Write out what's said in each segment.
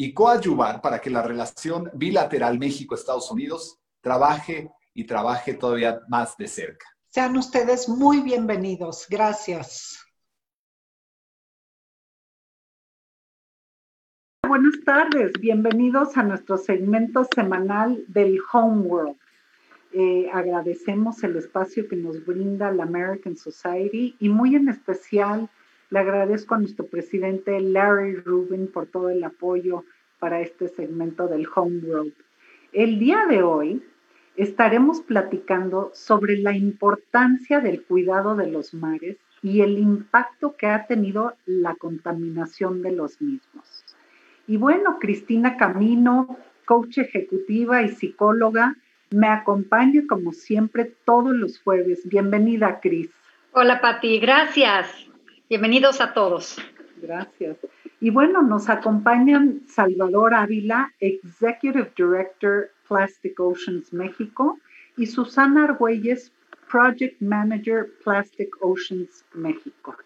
y coadyuvar para que la relación bilateral México-Estados Unidos trabaje y trabaje todavía más de cerca. Sean ustedes muy bienvenidos. Gracias. Buenas tardes, bienvenidos a nuestro segmento semanal del Homeworld. Eh, agradecemos el espacio que nos brinda la American Society y muy en especial le agradezco a nuestro presidente Larry Rubin por todo el apoyo para este segmento del Homeworld. El día de hoy estaremos platicando sobre la importancia del cuidado de los mares y el impacto que ha tenido la contaminación de los mismos. Y bueno, Cristina Camino, coach ejecutiva y psicóloga, me acompaña como siempre todos los jueves. Bienvenida, Cris. Hola, Pati. Gracias. Bienvenidos a todos. Gracias. Y bueno, nos acompañan Salvador Ávila, Executive Director Plastic Oceans México, y Susana Argüelles, Project Manager Plastic Oceans México.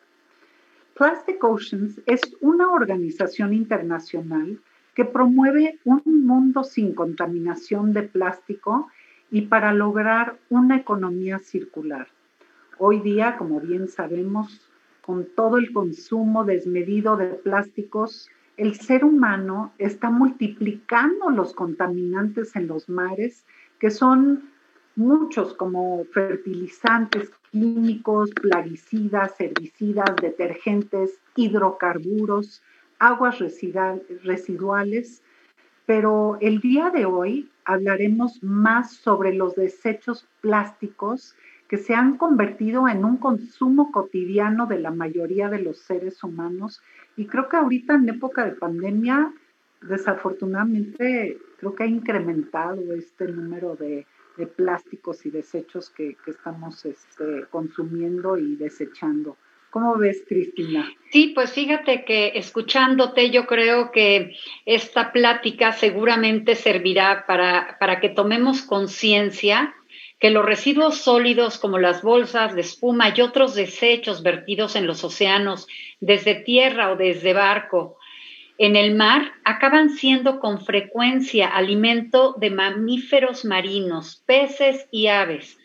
Plastic Oceans es una organización internacional que promueve un mundo sin contaminación de plástico y para lograr una economía circular. Hoy día, como bien sabemos, con todo el consumo desmedido de plásticos, el ser humano está multiplicando los contaminantes en los mares, que son muchos como fertilizantes químicos, plaguicidas, herbicidas, detergentes, hidrocarburos, aguas residuales. Pero el día de hoy hablaremos más sobre los desechos plásticos que se han convertido en un consumo cotidiano de la mayoría de los seres humanos. Y creo que ahorita en época de pandemia, desafortunadamente, creo que ha incrementado este número de, plásticos y desechos que, estamos este, consumiendo y desechando. ¿Cómo ves, Cristina? Sí, pues fíjate que escuchándote yo creo que esta plática seguramente servirá para, para que tomemos conciencia que los residuos sólidos como las bolsas de espuma y otros desechos vertidos en los océanos desde tierra o desde barco en el mar acaban siendo con frecuencia alimento de mamíferos marinos, peces y aves,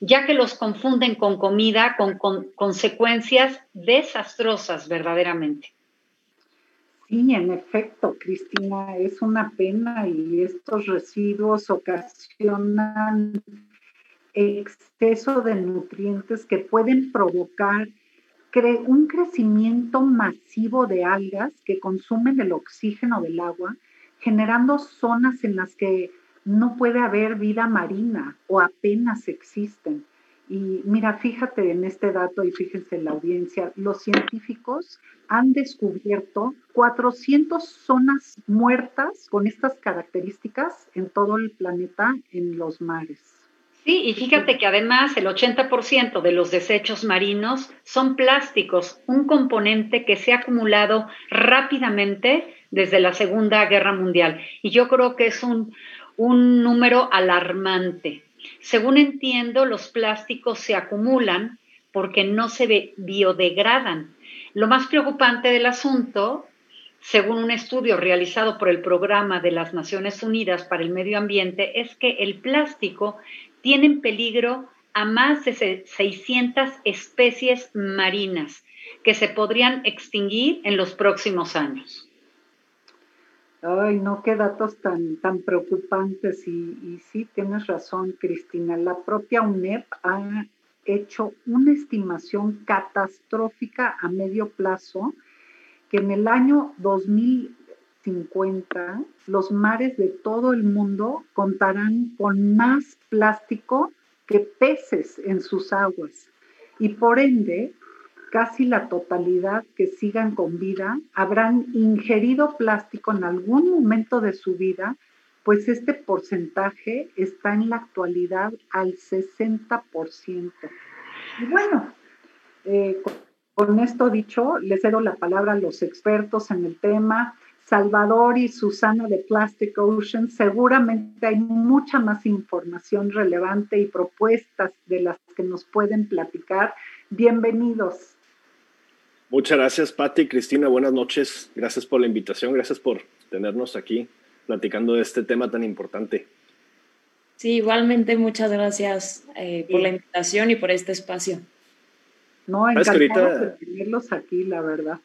ya que los confunden con comida con, consecuencias desastrosas verdaderamente. Sí, en efecto, Cristina, es una pena y estos residuos ocasionan exceso de nutrientes que pueden provocar un crecimiento masivo de algas que consumen el oxígeno del agua, generando zonas en las que no puede haber vida marina o apenas existen. Y mira, fíjate en este dato y fíjense en la audiencia, los científicos han descubierto 400 zonas muertas con estas características en todo el planeta en los mares. Sí, y fíjate que además el 80% de los desechos marinos son plásticos, un componente que se ha acumulado rápidamente desde la Segunda Guerra Mundial. Y yo creo que es un, un número alarmante. Según entiendo, los plásticos se acumulan porque no se biodegradan. Lo más preocupante del asunto, según un estudio realizado por el Programa de las Naciones Unidas para el Medio Ambiente, es que el plástico tiene en peligro a más de 600 especies marinas que se podrían extinguir en los próximos años. Ay, no, qué datos tan, tan preocupantes. Y, sí, tienes razón, Cristina. La propia UNEP ha hecho una estimación catastrófica a medio plazo que en el año 2050 los mares de todo el mundo contarán con más plástico que peces en sus aguas. Y por ende, casi la totalidad que sigan con vida habrán ingerido plástico en algún momento de su vida, pues este porcentaje está en la actualidad al 60%. Y bueno, eh, con esto dicho, les cedo la palabra a los expertos en el tema. Salvador y Susana de Plastic Ocean, seguramente hay mucha más información relevante y propuestas de las que nos pueden platicar. Bienvenidos. Muchas gracias, Patti. Cristina, buenas noches. Gracias por la invitación. Gracias por tenernos aquí platicando de este tema tan importante. Sí, igualmente muchas gracias eh, por la invitación y por este espacio. No, encantado de tenerlos aquí, la verdad.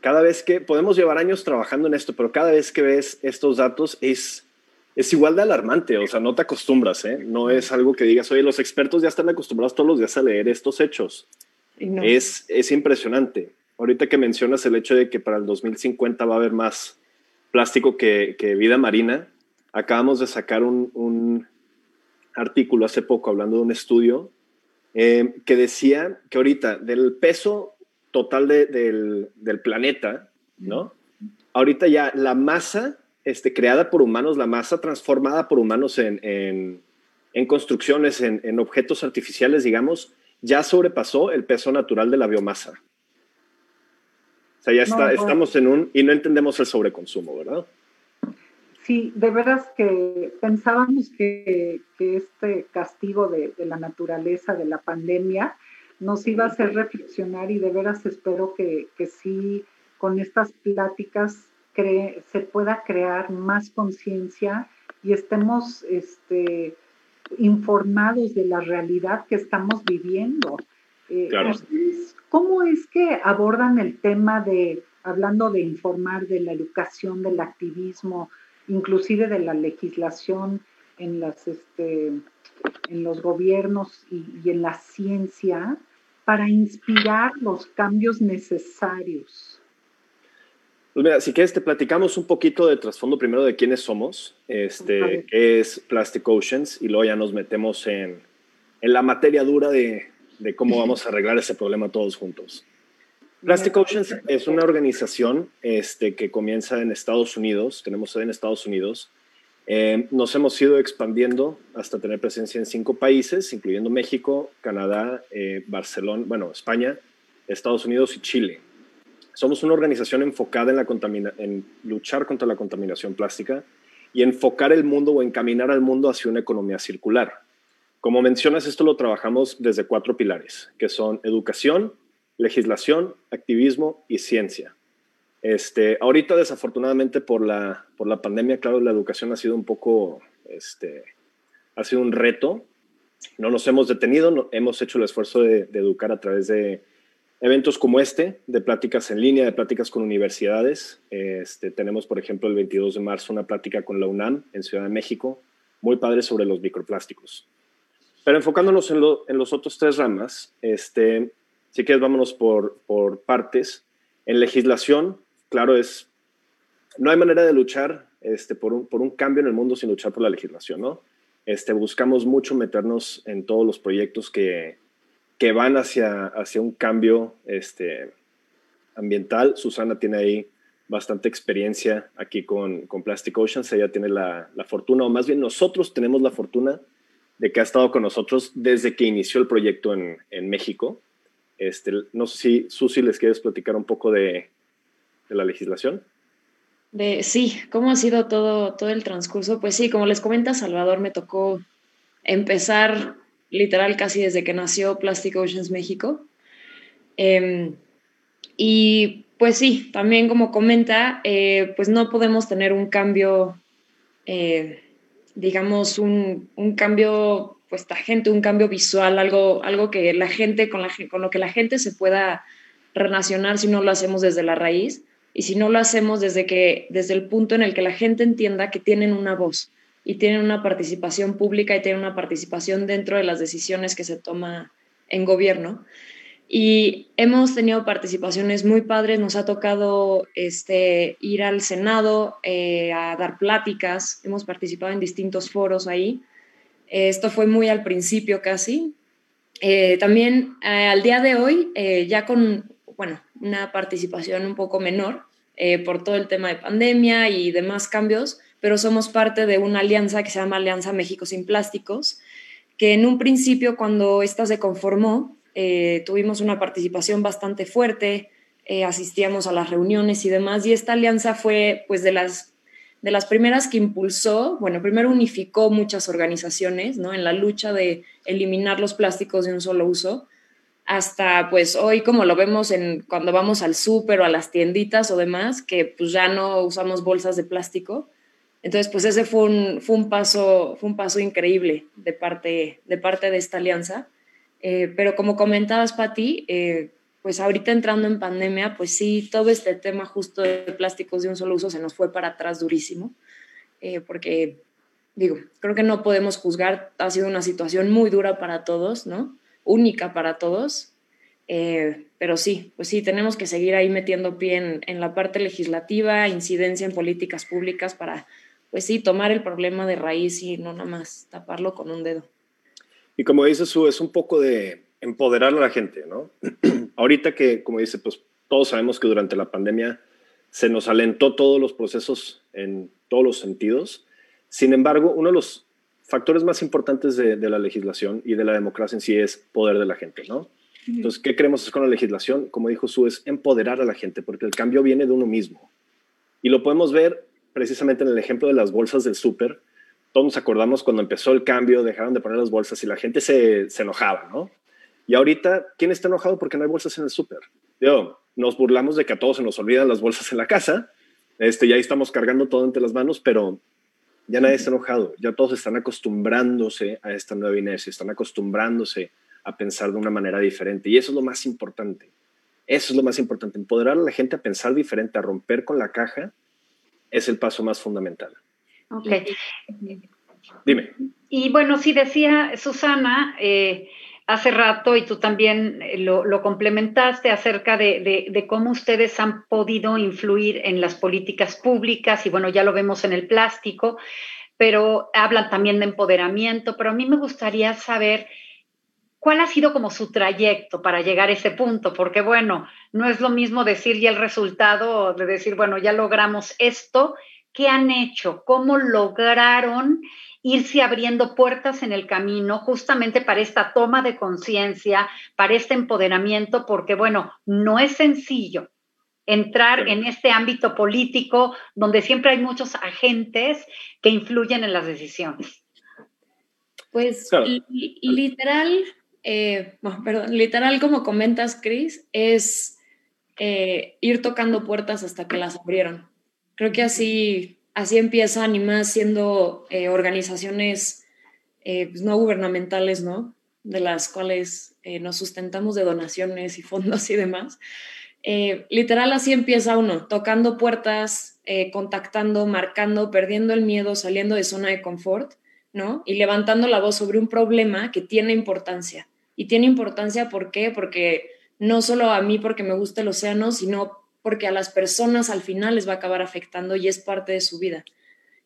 Cada vez que podemos llevar años trabajando en esto, pero cada vez que ves estos datos es, es igual de alarmante, o sea, no te acostumbras, ¿eh? No es algo que digas, oye, los expertos ya están acostumbrados todos los días a leer estos hechos. Es, es impresionante. Ahorita que mencionas el hecho de que para el 2050 va a haber más plástico que, que vida marina, acabamos de sacar un, un, artículo hace poco hablando de un estudio eh, que decía que ahorita del peso total de, del, del, planeta, ¿no? Ahorita ya la masa este, creada por humanos, la masa transformada por humanos en, en, en construcciones, en, en objetos artificiales, digamos, ya sobrepasó el peso natural de la biomasa. O sea, ya está, estamos en un, y no entendemos el sobreconsumo, ¿verdad? Sí, de veras que pensábamos que, que este castigo de, de, la naturaleza, de la pandemia, nos iba a hacer reflexionar y de veras espero que, que sí, con estas pláticas se pueda crear más conciencia y estemos este, informados de la realidad que estamos viviendo. Eh, ¿Cómo es que abordan el tema de, hablando de informar, de la educación, del activismo, inclusive de la legislación en, las, este, en los gobiernos y, y en la ciencia, para inspirar los cambios necesarios? Pues mira, si quieres te platicamos un poquito de trasfondo primero de quiénes somos, este, qué es Plastic Oceans y luego ya nos metemos en, en la materia dura de, de, cómo vamos a arreglar ese problema todos juntos. Plastic Oceans es una organización este, que comienza en Estados Unidos, tenemos sede en Estados Unidos. Eh, nos hemos ido expandiendo hasta tener presencia en cinco países, incluyendo México, Canadá, eh, Barcelona, bueno, España, Estados Unidos y Chile. Somos una organización enfocada en, la luchar contra la contaminación plástica y enfocar el mundo o encaminar al mundo hacia una economía circular. Como mencionas, esto lo trabajamos desde cuatro pilares, que son educación, legislación, activismo y ciencia. Este, ahorita, desafortunadamente, por la, por la pandemia, claro, la educación ha sido un poco, este, ha sido un reto, no nos hemos detenido, hemos hecho el esfuerzo de, educar a través de eventos como este, de pláticas en línea, de pláticas con universidades. Este, tenemos, por ejemplo, el 22 de marzo una plática con la UNAM en Ciudad de México, muy padre sobre los microplásticos. Pero enfocándonos en, los otros tres ramas, este, si quieres, vámonos por, por partes. En legislación, claro, es, no hay manera de luchar este, por, un, por un cambio en el mundo sin luchar por la legislación, ¿no? Este, buscamos mucho meternos en todos los proyectos que, que van hacia, hacia un cambio este, ambiental. Susana tiene ahí bastante experiencia aquí con, con Plastic Oceans. Ella tiene la, la, fortuna, o más bien nosotros tenemos la fortuna de que ha estado con nosotros desde que inició el proyecto en, en México. Este, no sé si, Susi, les quieres platicar un poco de, de la legislación. De, sí, ¿cómo ha sido todo, todo el transcurso? Pues sí, como les comenta Salvador, me tocó empezar literal casi desde que nació Plastic Oceans México. Em, y pues sí, también como comenta, eh, pues no podemos tener un cambio, eh, digamos, un, un, cambio, pues gente, un cambio visual, algo, algo que la gente, con, la, con lo que la gente se pueda relacionar si no lo hacemos desde la raíz y si no lo hacemos desde, que, desde el punto en el que la gente entienda que tienen una voz y tienen una participación pública y tienen una participación dentro de las decisiones que se toma en gobierno. Y hemos tenido participaciones muy padres, nos ha tocado este, ir al Senado eh, a dar pláticas, hemos participado en distintos foros ahí. esto fue muy al principio casi. Eh, también eh, al día de hoy, ya con bueno, una participación un poco menor, eh, por todo el tema de pandemia y demás cambios, pero somos parte de una alianza que se llama Alianza México Sin Plásticos, que en un principio cuando esta se conformó, eh, tuvimos una participación bastante fuerte, eh, asistíamos a las reuniones y demás, y esta alianza fue pues de las, de las primeras que impulsó, bueno, primero unificó muchas organizaciones, ¿no? En la lucha de eliminar los plásticos de un solo uso, hasta pues hoy como lo vemos en cuando vamos al súper o a las tienditas o demás, que pues ya no usamos bolsas de plástico. Entonces, pues ese fue un, fue un, paso, fue un paso increíble de parte, de parte de esta alianza. Eh, pero como comentabas, Pati, eh, pues ahorita entrando en pandemia, pues sí, todo este tema justo de plásticos de un solo uso se nos fue para atrás durísimo, eh, porque digo, creo que no podemos juzgar, ha sido una situación muy dura para todos, ¿no? Única para todos. Eh, pero sí, pues sí, tenemos que seguir ahí metiendo pie en, la parte legislativa, incidencia en políticas públicas para, pues sí, tomar el problema de raíz y no nada más taparlo con un dedo. Y como dice Su, es un poco de empoderar a la gente, ¿no? Ahorita que, como dice, pues todos sabemos que durante la pandemia se nos alentó todos los procesos en todos los sentidos. Sin embargo, uno de los factores más importantes de, la legislación y de la democracia en sí es poder de la gente, ¿no? Entonces, ¿qué queremos hacer con la legislación? Como dijo Su, es empoderar a la gente, porque el cambio viene de uno mismo. Y lo podemos ver precisamente en el ejemplo de las bolsas del súper. Todos nos acordamos cuando empezó el cambio, dejaron de poner las bolsas y la gente se, se enojaba, ¿no? Y ahorita, ¿quién está enojado porque no hay bolsas en el súper? Yo, nos burlamos de que a todos se nos olvidan las bolsas en la casa. Este, ya estamos cargando todo entre las manos, pero ya nadie está enojado, ya todos están acostumbrándose a esta nueva inercia, están acostumbrándose a pensar de una manera diferente. Y eso es lo más importante. Eso es lo más importante. Empoderar a la gente a pensar diferente, a romper con la caja, es el paso más fundamental. Ok. Dime. Y bueno, sí decía Susana, eh, hace rato y tú también eh, lo, complementaste acerca de, cómo ustedes han podido influir en las políticas públicas y bueno, ya lo vemos en el plástico, pero hablan también de empoderamiento, pero a mí me gustaría saber cuál ha sido como su trayecto para llegar a ese punto, porque bueno, no es lo mismo decir ya el resultado de decir, bueno, ya logramos esto, ¿qué han hecho? ¿Cómo lograron? Irse abriendo puertas en el camino justamente para esta toma de conciencia, para este empoderamiento, porque bueno, no es sencillo entrar en este ámbito político donde siempre hay muchos agentes que influyen en las decisiones. Pues literal, eh, perdón, literal como comentas, Cris, es eh, ir tocando puertas hasta que las abrieron. Creo que así así empiezan y más siendo eh, organizaciones eh, pues, no gubernamentales, ¿no? De las cuales eh, nos sustentamos de donaciones y fondos y demás. Eh, literal así empieza uno, tocando puertas, contactando, marcando, perdiendo el miedo, saliendo de zona de confort, ¿no? Y levantando la voz sobre un problema que tiene importancia. Y tiene importancia, ¿por qué? Porque no solo a mí porque me gusta el océano, sino porque a las personas al final les va a acabar afectando y es parte de su vida.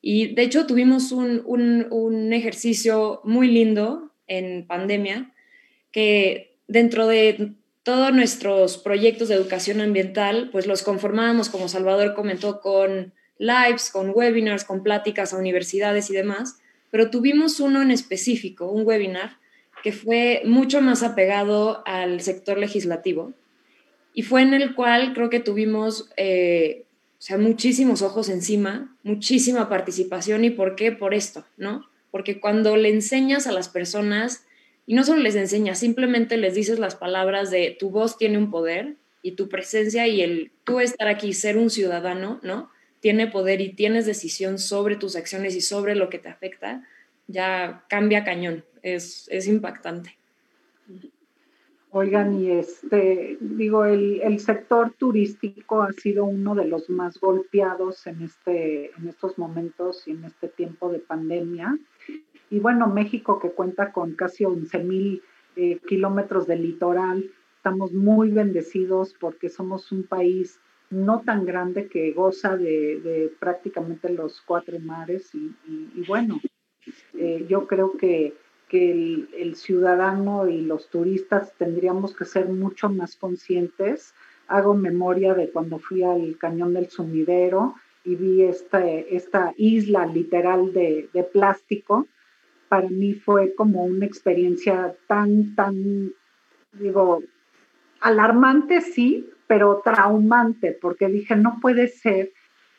Y de hecho tuvimos un, ejercicio muy lindo en pandemia que dentro de todos nuestros proyectos de educación ambiental, pues los conformábamos, como Salvador comentó, con lives, con webinars, con pláticas a universidades y demás, pero tuvimos uno en específico, un webinar, que fue mucho más apegado al sector legislativo y fue en el cual creo que tuvimos eh, o sea, muchísimos ojos encima, muchísima participación. ¿Y por qué? Por esto, ¿no? Porque cuando le enseñas a las personas, y no solo les enseñas, simplemente les dices las palabras de tu voz tiene un poder y tu presencia y el tú estar aquí, ser un ciudadano, ¿no? Tiene poder y tienes decisión sobre tus acciones y sobre lo que te afecta, ya cambia cañón, es, es impactante. Oigan, y este, digo, el, el, sector turístico ha sido uno de los más golpeados en, este, en estos momentos y en este tiempo de pandemia. Y bueno, México que cuenta con casi 11 mil eh, kilómetros de litoral, estamos muy bendecidos porque somos un país no tan grande que goza de, de prácticamente los cuatro mares y, y, bueno, eh, yo creo que que el, ciudadano y los turistas tendríamos que ser mucho más conscientes. Hago memoria de cuando fui al cañón del sumidero y vi esta isla literal de, de plástico. Para mí fue como una experiencia tan, tan, digo, alarmante sí, pero traumante, porque dije, no puede ser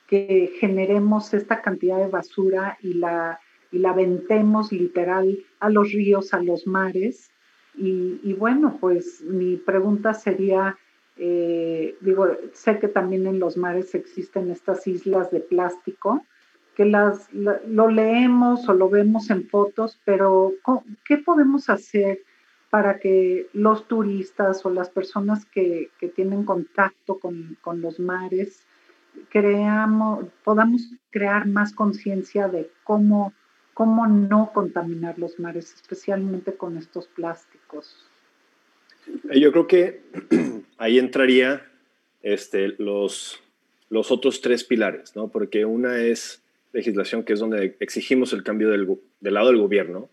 que generemos esta cantidad de basura y la y la ventemos literal a los ríos, a los mares. Y, bueno, pues mi pregunta sería, eh, digo, sé que también en los mares existen estas islas de plástico, que las, lo leemos o lo vemos en fotos, pero ¿qué podemos hacer para que los turistas o las personas que, que tienen contacto con, con, los mares creamos, podamos crear más conciencia de cómo cómo no contaminar los mares, especialmente con estos plásticos. Eh, yo creo que ahí entraría este, los, los otros tres pilares, ¿no? Porque una es legislación, que es donde exigimos el cambio del, del lado del gobierno,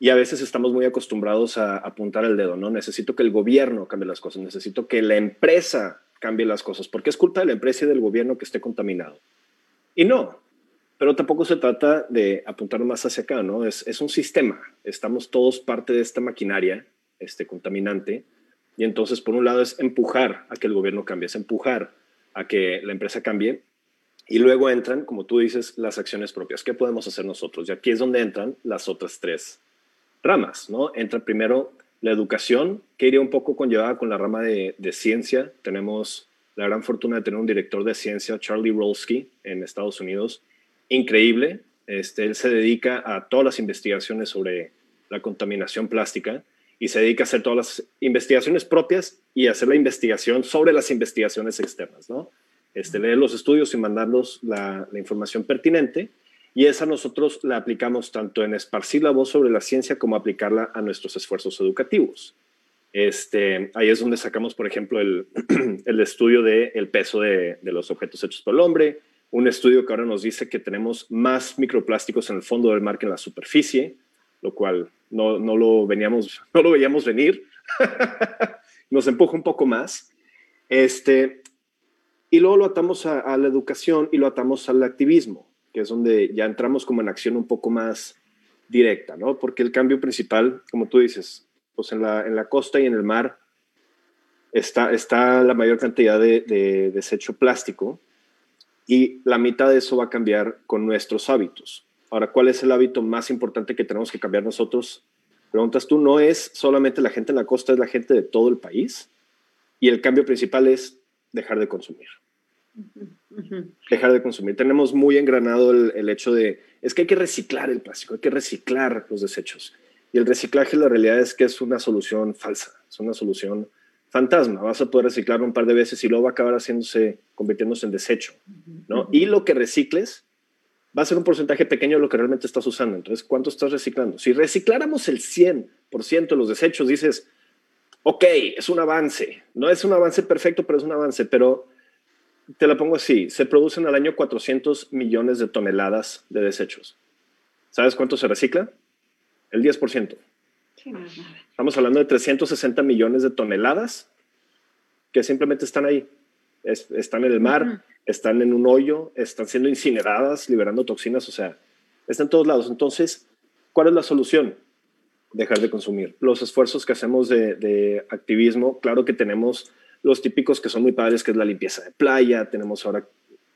y a veces estamos muy acostumbrados a apuntar el dedo, ¿no? Necesito que el gobierno cambie las cosas, necesito que la empresa cambie las cosas, porque es culpa de la empresa y del gobierno que esté contaminado. Y no, pero tampoco se trata de apuntar más hacia acá, ¿no? Es, es un sistema, estamos todos parte de esta maquinaria este, contaminante, y entonces por un lado es empujar a que el gobierno cambie, es empujar a que la empresa cambie, y luego entran, como tú dices, las acciones propias. ¿Qué podemos hacer nosotros? Y aquí es donde entran las otras tres ramas, ¿no? Entra primero la educación, que iría un poco conllevada con la rama de, de ciencia. Tenemos la gran fortuna de tener un director de ciencia, Charlie Rolsky, en Estados Unidos, increíble. Este, él se dedica a todas las investigaciones sobre la contaminación plástica y se dedica a hacer todas las investigaciones propias y hacer la investigación sobre las investigaciones externas, ¿no? Este, leer los estudios y mandarlos la, la información pertinente y esa nosotros la aplicamos tanto en esparcir la voz sobre la ciencia como aplicarla a nuestros esfuerzos educativos. Este, ahí es donde sacamos, por ejemplo, el, el estudio del el peso de, de, los objetos hechos por el hombre, un estudio que ahora nos dice que tenemos más microplásticos en el fondo del mar que en la superficie, lo cual no, no lo, veníamos, no lo veíamos venir. nos empuja un poco más. Este, y luego lo atamos a, la educación y lo atamos al activismo, que es donde ya entramos como en acción un poco más directa, ¿no? Porque el cambio principal, como tú dices, pues en la, en la costa y en el mar está, está la mayor cantidad de desecho plástico y la mitad de eso va a cambiar con nuestros hábitos. Ahora, ¿cuál es el hábito más importante que tenemos que cambiar nosotros? Preguntas tú, no es solamente la gente en la costa, es la gente de todo el país. Y el cambio principal es dejar de consumir. Dejar de consumir. Tenemos muy engranado el, hecho de, es que hay que reciclar el plástico, hay que reciclar los desechos. Y el reciclaje, la realidad es que es una solución falsa, es una solución fantasma. Vas a poder reciclar un par de veces y luego va a acabar haciéndose, convirtiéndose en desecho. ¿no? Y lo que recicles va a ser un porcentaje pequeño de lo que realmente estás usando. Entonces, ¿cuánto estás reciclando? Si recicláramos el 100% de los desechos, dices, ok, es un avance. No es un avance perfecto, pero es un avance. Pero te la pongo así, se producen al año 400 millones de toneladas de desechos. ¿Sabes cuánto se recicla? El 10%. Estamos hablando de 360 millones de toneladas que simplemente están ahí. están en el mar, están en un hoyo, están siendo incineradas, liberando toxinas, o sea, están en todos lados. Entonces, ¿cuál es la solución? Dejar de consumir. Los esfuerzos que hacemos de, de activismo, claro que tenemos los típicos que son muy padres, que es la limpieza de playa, tenemos ahora,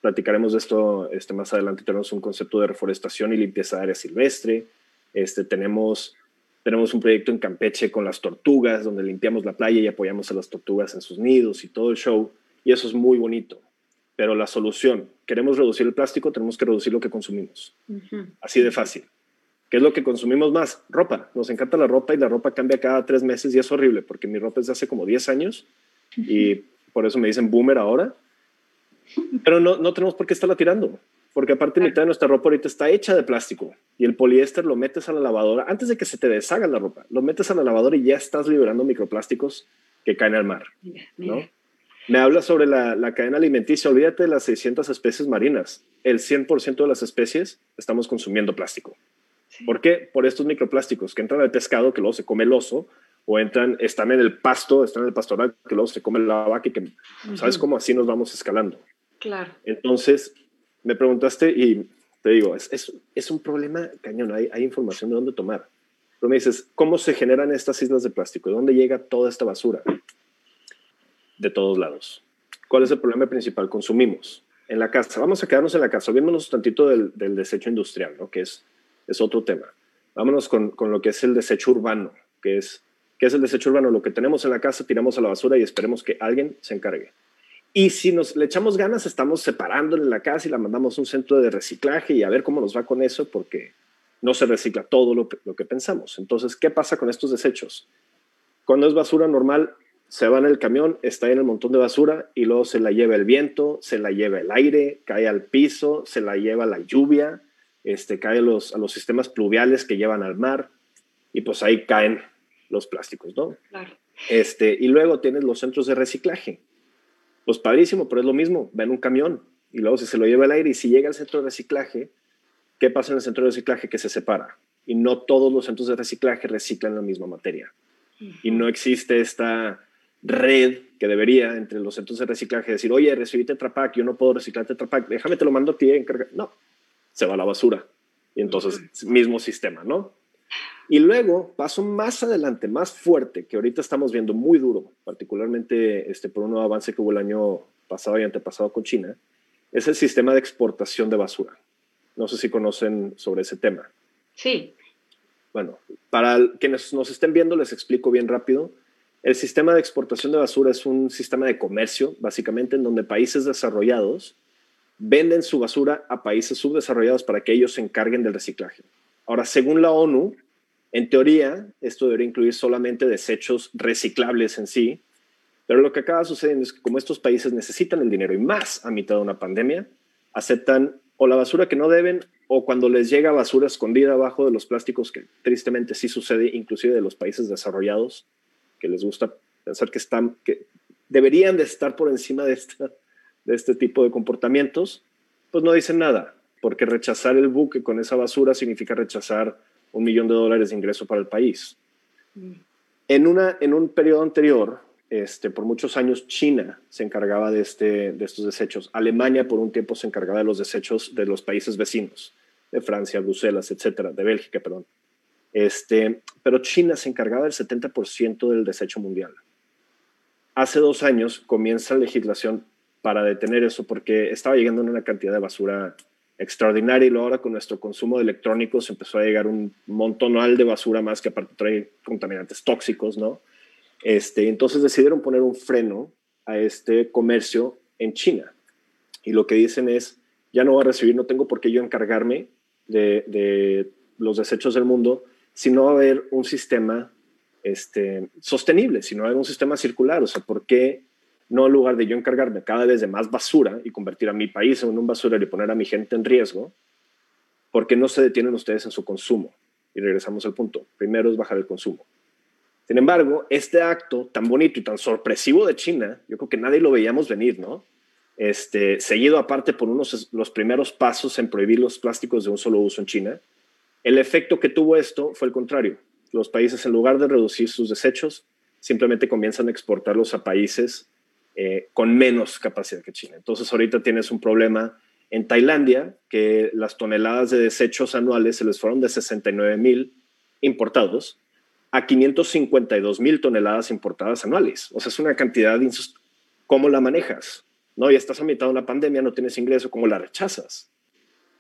platicaremos de esto este, más adelante, tenemos un concepto de reforestación y limpieza de área silvestre, este, tenemos, tenemos un proyecto en Campeche con las tortugas, donde limpiamos la playa y apoyamos a las tortugas en sus nidos y todo el show, y eso es muy bonito. Pero la solución, queremos reducir el plástico, tenemos que reducir lo que consumimos. Así de fácil. ¿Qué es lo que consumimos más? Ropa. Nos encanta la ropa y la ropa cambia cada tres meses y es horrible porque mi ropa es de hace como 10 años y por eso me dicen boomer ahora. Pero no, no tenemos por qué estarla tirando, porque aparte mitad de nuestra ropa ahorita está hecha de plástico y el poliéster lo metes a la lavadora antes de que se te deshaga la ropa, lo metes a la lavadora y ya estás liberando microplásticos que caen al mar. ¿no? Me habla sobre la, la, cadena alimenticia, olvídate de las 600 especies marinas, el 100% de las especies estamos consumiendo plástico. ¿Por qué? Por estos microplásticos que entran al pescado, que luego se come el oso, o entran, están en el pasto, están en el pastoral, que luego se come la vaca y que, ¿sabes cómo? Así nos vamos escalando. Claro. Entonces, me preguntaste y te digo, es, es, un problema cañón, hay, hay, información de dónde tomar. Pero me dices, ¿cómo se generan estas islas de plástico? ¿De dónde llega toda esta basura? De todos lados. ¿Cuál es el problema principal? Consumimos en la casa. Vamos a quedarnos en la casa. Olvidémonos tantito del, del, desecho industrial, ¿no? que es, es otro tema. Vámonos con, con lo que es el desecho urbano, que es que es el desecho urbano, lo que tenemos en la casa tiramos a la basura y esperemos que alguien se encargue. Y si nos le echamos ganas, estamos separándola en la casa y la mandamos a un centro de reciclaje y a ver cómo nos va con eso, porque no se recicla todo lo, lo que pensamos. Entonces, ¿qué pasa con estos desechos? Cuando es basura normal, se va en el camión, está en el montón de basura y luego se la lleva el viento, se la lleva el aire, cae al piso, se la lleva la lluvia, este, cae a los, a los sistemas pluviales que llevan al mar y pues ahí caen los plásticos, ¿no? Claro. Este, y luego tienes los centros de reciclaje. Pues padrísimo, pero es lo mismo, ven un camión y luego si se lo lleva el aire y si llega al centro de reciclaje, ¿qué pasa en el centro de reciclaje? Que se separa. Y no todos los centros de reciclaje reciclan la misma materia. Y no existe esta red que debería entre los centros de reciclaje decir, oye, recibí Tetra yo no puedo reciclar Tetra déjame te lo mando a ti. Encarga. No, se va a la basura. Y entonces, mismo sistema, ¿no? Y luego, paso más adelante, más fuerte, que ahorita estamos viendo muy duro, particularmente este, por un nuevo avance que hubo el año pasado y antepasado con China, es el sistema de exportación de basura. No sé si conocen sobre ese tema. Sí. Bueno, para quienes nos estén viendo, les explico bien rápido. El sistema de exportación de basura es un sistema de comercio, básicamente, en donde países desarrollados venden su basura a países subdesarrollados para que ellos se encarguen del reciclaje. Ahora, según la ONU, en teoría, esto debería incluir solamente desechos reciclables en sí, pero lo que acaba sucediendo es que como estos países necesitan el dinero y más a mitad de una pandemia, aceptan o la basura que no deben o cuando les llega basura escondida abajo de los plásticos, que tristemente sí sucede inclusive de los países desarrollados, que les gusta pensar que están, que deberían de estar por encima de, de este tipo de comportamientos, pues no dicen nada, porque rechazar el buque con esa basura significa rechazar un millón de dólares de ingreso para el país. Mm. En, una, en un periodo anterior, este, por muchos años China se encargaba de, este, de estos desechos. Alemania por un tiempo se encargaba de los desechos de los países vecinos, de Francia, Bruselas, etcétera, de Bélgica, perdón. Este, pero China se encargaba del 70% del desecho mundial. Hace dos años comienza la legislación para detener eso porque estaba llegando una cantidad de basura extraordinaria y luego ahora con nuestro consumo de electrónicos empezó a llegar un montonal de basura más que aparte trae contaminantes tóxicos, ¿no? Este, entonces decidieron poner un freno a este comercio en China. Y lo que dicen es, ya no voy a recibir, no tengo por qué yo encargarme de, de los desechos del mundo, sino va a haber un sistema este, sostenible, sino va a haber un sistema circular. O sea, ¿por qué no en lugar de yo encargarme cada vez de más basura y convertir a mi país en un basurero y poner a mi gente en riesgo, ¿por qué no se detienen ustedes en su consumo? Y regresamos al punto. Primero es bajar el consumo. Sin embargo, este acto tan bonito y tan sorpresivo de China, yo creo que nadie lo veíamos venir, ¿no? Este, seguido aparte por unos los primeros pasos en prohibir los plásticos de un solo uso en China, el efecto que tuvo esto fue el contrario. Los países, en lugar de reducir sus desechos, simplemente comienzan a exportarlos a países eh, con menos capacidad que China. Entonces, ahorita tienes un problema en Tailandia, que las toneladas de desechos anuales se les fueron de 69 mil importados a 552 mil toneladas importadas anuales. O sea, es una cantidad, ¿cómo la manejas? ¿No? Y estás a mitad de una pandemia, no tienes ingreso, ¿cómo la rechazas?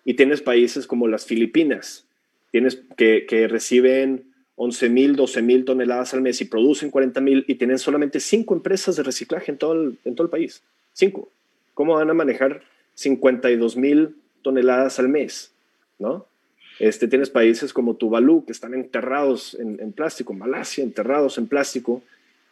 Y tienes países como las Filipinas, tienes que reciben 11 mil, 12 mil toneladas al mes y producen 40 mil y tienen solamente cinco empresas de reciclaje en todo el, en todo el país. Cinco. ¿Cómo van a manejar 52 mil toneladas al mes? ¿No? Este, tienes países como Tuvalu que están enterrados en, plástico, Malasia enterrados en plástico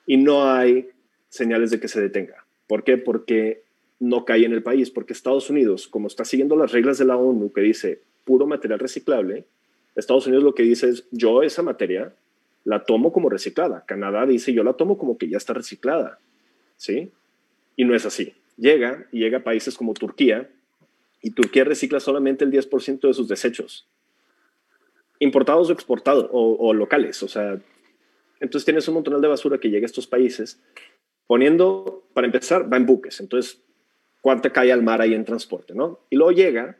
y no hay señales de que se detenga. ¿Por qué? Porque no cae en el país, porque Estados Unidos, como está siguiendo las reglas de la ONU que dice puro material reciclable, Estados Unidos lo que dice es yo esa materia la tomo como reciclada. Canadá dice yo la tomo como que ya está reciclada. ¿Sí? Y no es así. Llega y llega a países como Turquía y Turquía recicla solamente el 10% de sus desechos importados o exportados o, locales. O sea, entonces tienes un montón de basura que llega a estos países poniendo, para empezar, va en buques. Entonces, ¿cuánta cae al mar ahí en transporte? ¿no? Y luego llega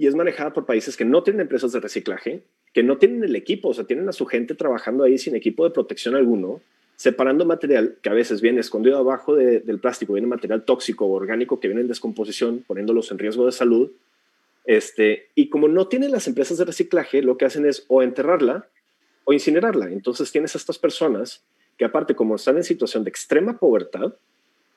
y es manejada por países que no tienen empresas de reciclaje, que no tienen el equipo, o sea, tienen a su gente trabajando ahí sin equipo de protección alguno, separando material que a veces viene escondido abajo del plástico, viene material tóxico o orgánico que viene en descomposición, poniéndolos en riesgo de salud, este, y como no tienen las empresas de reciclaje, lo que hacen es o enterrarla o incinerarla. Entonces tienes a estas personas que aparte como están en situación de extrema pobreza,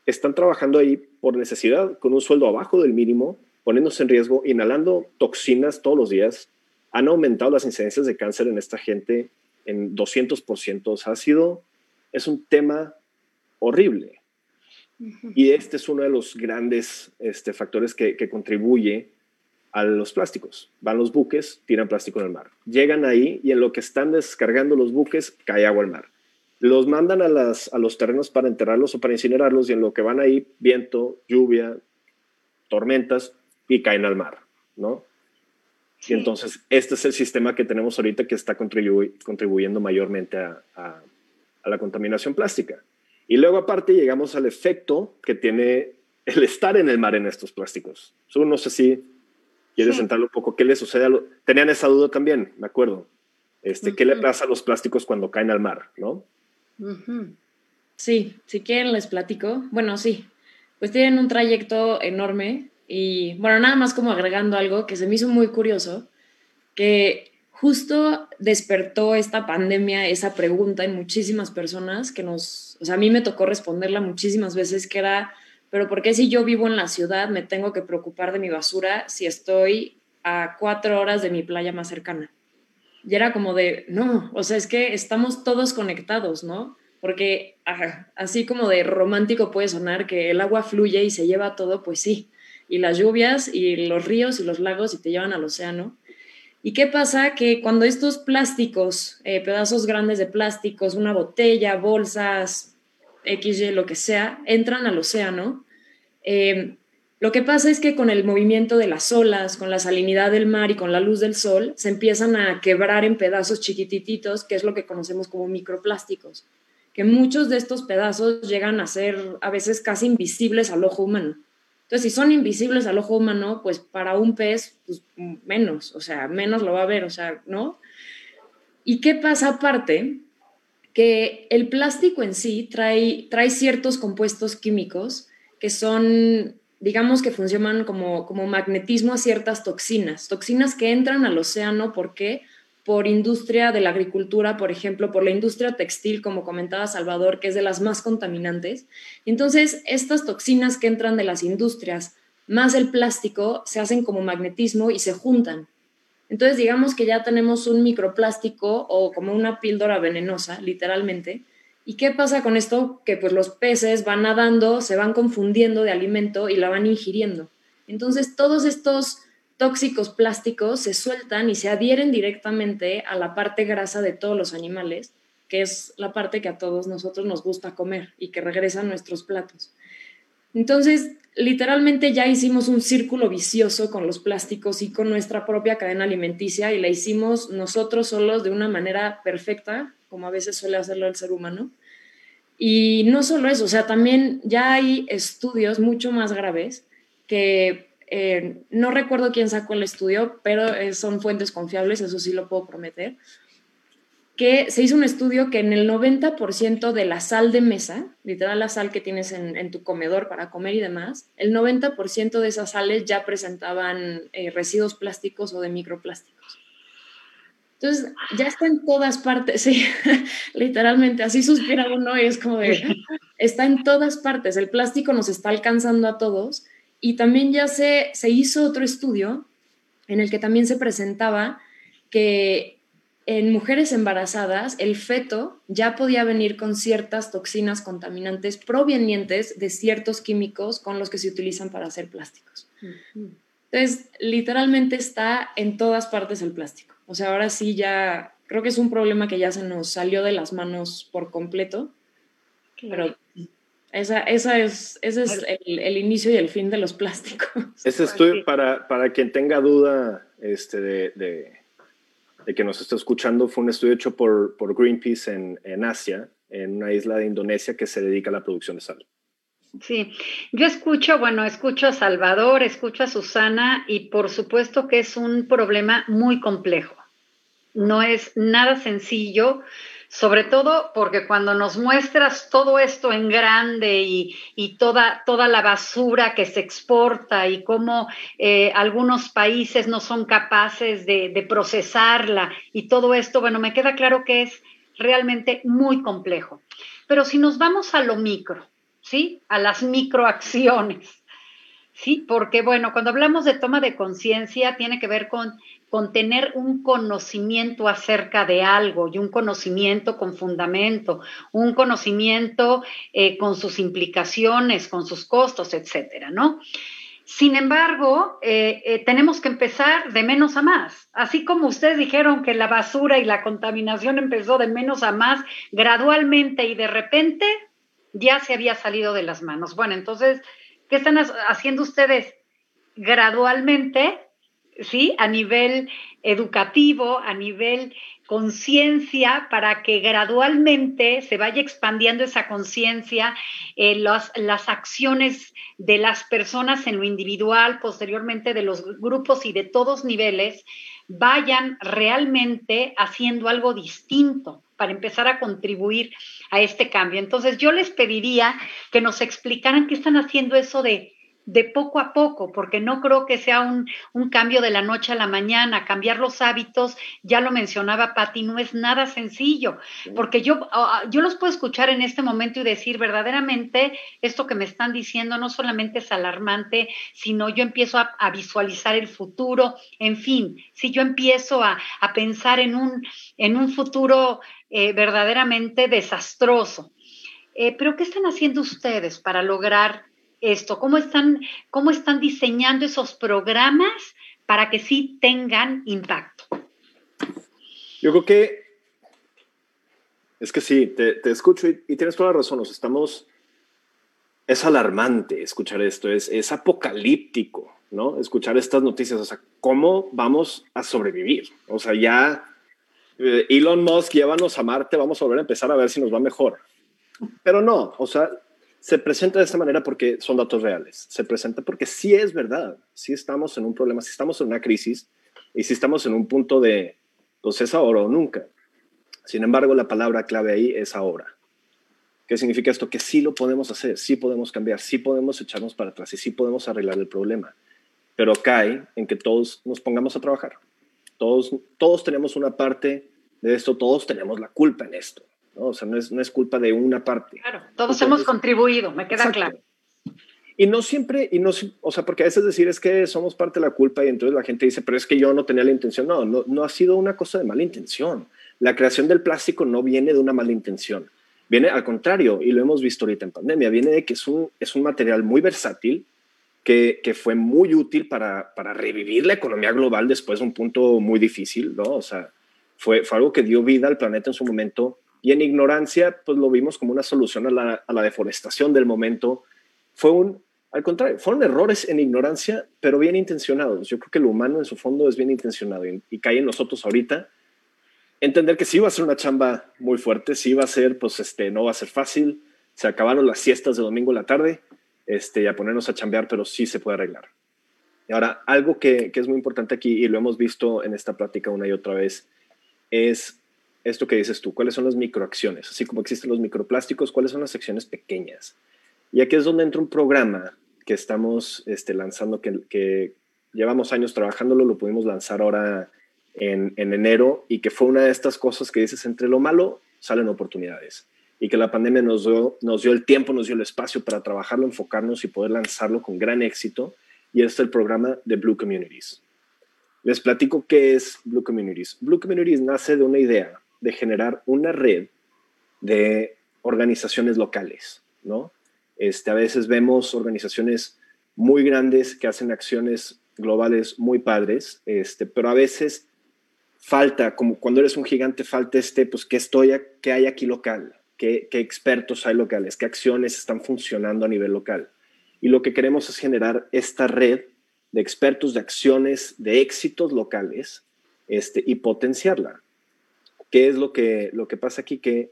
están trabajando ahí por necesidad, con un sueldo abajo del mínimo, poniéndose en riesgo, inhalando toxinas todos los días. Han aumentado las incidencias de cáncer en esta gente en 200%. O sea, ha sido, es un tema horrible. Y este es uno de los grandes este, factores que, que contribuye a los plásticos. Van los buques, tiran plástico en el mar. Llegan ahí y en lo que están descargando los buques, cae agua al mar. Los mandan a, las, a los terrenos para enterrarlos o para incinerarlos y en lo que van ahí, viento, lluvia, tormentas y caen al mar, ¿no? Y entonces, este es el sistema que tenemos ahorita que está contribuyendo mayormente a, a, la contaminación plástica. Y luego, aparte, llegamos al efecto que tiene el estar en el mar en estos plásticos. no sé si ¿Quieres sí. un poco? ¿Qué le sucede a los... Tenían esa duda también, me acuerdo. Este, ¿Qué le pasa a los plásticos cuando caen al mar, no? Sí, si quieren les platico. Bueno, sí, pues tienen un trayecto enorme y, bueno, nada más como agregando algo que se me hizo muy curioso, que justo despertó esta pandemia esa pregunta en muchísimas personas que nos, o sea, a mí me tocó responderla muchísimas veces, que era, pero ¿por qué si yo vivo en la ciudad me tengo que preocupar de mi basura si estoy a cuatro horas de mi playa más cercana? Y era como de, no, o sea, es que estamos todos conectados, ¿no? Porque así como de romántico puede sonar que el agua fluye y se lleva todo, pues sí. Y las lluvias y los ríos y los lagos y te llevan al océano. ¿Y qué pasa? Que cuando estos plásticos, eh, pedazos grandes de plásticos, una botella, bolsas, XY, lo que sea, entran al océano. Eh, lo que pasa es que con el movimiento de las olas, con la salinidad del mar y con la luz del sol, se empiezan a quebrar en pedazos chiquitititos, que es lo que conocemos como microplásticos, que muchos de estos pedazos llegan a ser a veces casi invisibles al ojo humano. Entonces, si son invisibles al ojo humano, pues para un pez, pues menos, o sea, menos lo va a ver, o sea, ¿no? ¿Y qué pasa aparte? que el plástico en sí trae, trae ciertos compuestos químicos que son, digamos que funcionan como, como magnetismo a ciertas toxinas, toxinas que entran al océano, ¿por qué? Por industria de la agricultura, por ejemplo, por la industria textil, como comentaba Salvador, que es de las más contaminantes. Entonces, estas toxinas que entran de las industrias más el plástico se hacen como magnetismo y se juntan. Entonces, digamos que ya tenemos un microplástico o como una píldora venenosa, literalmente. ¿Y qué pasa con esto? Que pues los peces van nadando, se van confundiendo de alimento y la van ingiriendo. Entonces, todos estos tóxicos plásticos se sueltan y se adhieren directamente a la parte grasa de todos los animales, que es la parte que a todos nosotros nos gusta comer y que regresa a nuestros platos. Entonces, literalmente ya hicimos un círculo vicioso con los plásticos y con nuestra propia cadena alimenticia y la hicimos nosotros solos de una manera perfecta, como a veces suele hacerlo el ser humano. Y no solo eso, o sea, también ya hay estudios mucho más graves que eh, no recuerdo quién sacó el estudio, pero eh, son fuentes confiables, eso sí lo puedo prometer, que se hizo un estudio que en el 90% de la sal de mesa, literal la sal que tienes en, tu comedor para comer y demás, el 90% de esas sales ya presentaban eh, residuos plásticos o de microplásticos. Entonces, ya está en todas partes, sí, literalmente, así suspira uno y es como de, está en todas partes, el plástico nos está alcanzando a todos y también ya se, se hizo otro estudio en el que también se presentaba que en mujeres embarazadas, el feto ya podía venir con ciertas toxinas contaminantes provenientes de ciertos químicos con los que se utilizan para hacer plásticos. Entonces, literalmente está en todas partes el plástico. O sea, ahora sí ya, creo que es un problema que ya se nos salió de las manos por completo, pero esa, esa es, ese es el, inicio y el fin de los plásticos. Ese estudio, para, para quien tenga duda este, de de que nos está escuchando fue un estudio hecho por, por Greenpeace en, en, Asia, en una isla de Indonesia que se dedica a la producción de sal. Sí, yo escucho, bueno, escucho a Salvador, escucho a Susana y por supuesto que es un problema muy complejo. No es nada sencillo sobre todo porque cuando nos muestras todo esto en grande y, toda, toda, la basura que se exporta y cómo eh, algunos países no son capaces de, de, procesarla y todo esto, bueno, me queda claro que es realmente muy complejo. Pero si nos vamos a lo micro, ¿sí? A las microacciones, ¿sí? Porque, bueno, cuando hablamos de toma de conciencia, tiene que ver con con tener un conocimiento acerca de algo y un conocimiento con fundamento, un conocimiento eh, con sus implicaciones, con sus costos, etcétera, ¿no? Sin embargo, eh, eh, tenemos que empezar de menos a más. Así como ustedes dijeron que la basura y la contaminación empezó de menos a más gradualmente y de repente ya se había salido de las manos. Bueno, entonces, ¿qué están haciendo ustedes gradualmente? ¿Sí? A nivel educativo, a nivel conciencia, para que gradualmente se vaya expandiendo esa conciencia, eh, las, las acciones de las personas en lo individual, posteriormente de los grupos y de todos niveles, vayan realmente haciendo algo distinto para empezar a contribuir a este cambio. Entonces yo les pediría que nos explicaran qué están haciendo eso de de poco a poco, porque no creo que sea un, cambio de la noche a la mañana. Cambiar los hábitos, ya lo mencionaba Patti, no es nada sencillo, porque yo, ah, ah, yo los puedo escuchar en este momento y decir, verdaderamente, esto que me están diciendo no solamente es alarmante, sino yo empiezo a, visualizar el futuro, en fin, si yo empiezo a, pensar en un, en un futuro eh, verdaderamente desastroso. Eh, pero, ¿qué están haciendo ustedes para lograr esto? ¿Cómo están, cómo están diseñando esos programas para que sí tengan impacto? Yo creo que es que sí, te, escucho y, tienes toda la razón. Nos estamos. Es alarmante escuchar esto, es, es apocalíptico, ¿no? Escuchar estas noticias. O sea, ¿cómo vamos a sobrevivir? O sea, ya eh, Elon Musk, llévanos a Marte, vamos a volver a empezar a ver si nos va mejor. Pero no, o sea, se presenta de esta manera porque son datos reales. Se presenta porque sí es verdad. Sí estamos en un problema, sí estamos en una crisis y sí estamos en un punto de, pues es ahora o nunca. Sin embargo, la palabra clave ahí es ahora. ¿Qué significa esto? Que sí lo podemos hacer, sí podemos cambiar, sí podemos echarnos para atrás y sí podemos arreglar el problema. Pero cae en que todos nos pongamos a trabajar. Todos, todos tenemos una parte de esto, todos tenemos la culpa en esto. ¿No? O sea, no es, no es culpa de una parte. Claro, todos hemos contribuido, me queda claro. Y no siempre, y no, o sea, porque a veces decir es que somos parte de la culpa y entonces la gente dice, pero es que yo no tenía la intención. No, no, no ha sido una cosa de mala intención. La creación del plástico no viene de una mala intención. Viene al contrario, y lo hemos visto ahorita en pandemia, viene de que es un, es un material muy versátil, que, que fue muy útil para, para, revivir la economía global después de un punto muy difícil, ¿no? O sea, fue, fue algo que dio vida al planeta en su momento y en ignorancia, pues lo vimos como una solución a la, a la deforestación del momento. Fue un, al contrario, fueron errores en ignorancia, pero bien intencionados. Yo creo que lo humano en su fondo es bien intencionado y, y cae en nosotros ahorita entender que sí va a ser una chamba muy fuerte, sí va a ser, pues, este, no va a ser fácil. Se acabaron las siestas de domingo en la tarde, este, a ponernos a chambear, pero sí se puede arreglar. Y ahora, algo que, que, es muy importante aquí, y lo hemos visto en esta plática una y otra vez, es esto que dices tú, cuáles son las microacciones, así como existen los microplásticos, cuáles son las acciones pequeñas. Y aquí es donde entra un programa que estamos este, lanzando, que, que llevamos años trabajándolo, lo pudimos lanzar ahora en, en, enero, y que fue una de estas cosas que dices, entre lo malo salen oportunidades y que la pandemia nos dio, nos dio el tiempo, nos dio el espacio para trabajarlo, enfocarnos y poder lanzarlo con gran éxito. Y este es el programa de Blue Communities. Les platico qué es Blue Communities. Blue Communities nace de una idea de generar una red de organizaciones locales, ¿no? Este, a veces vemos organizaciones muy grandes que hacen acciones globales muy padres, este, pero a veces falta, como cuando eres un gigante, falta este, pues, ¿qué, estoy, qué hay aquí local? qué, expertos hay locales, qué acciones están funcionando a nivel local. Y lo que queremos es generar esta red de expertos de acciones, de éxitos locales este, y potenciarla. ¿Qué es lo que, lo que pasa aquí? Que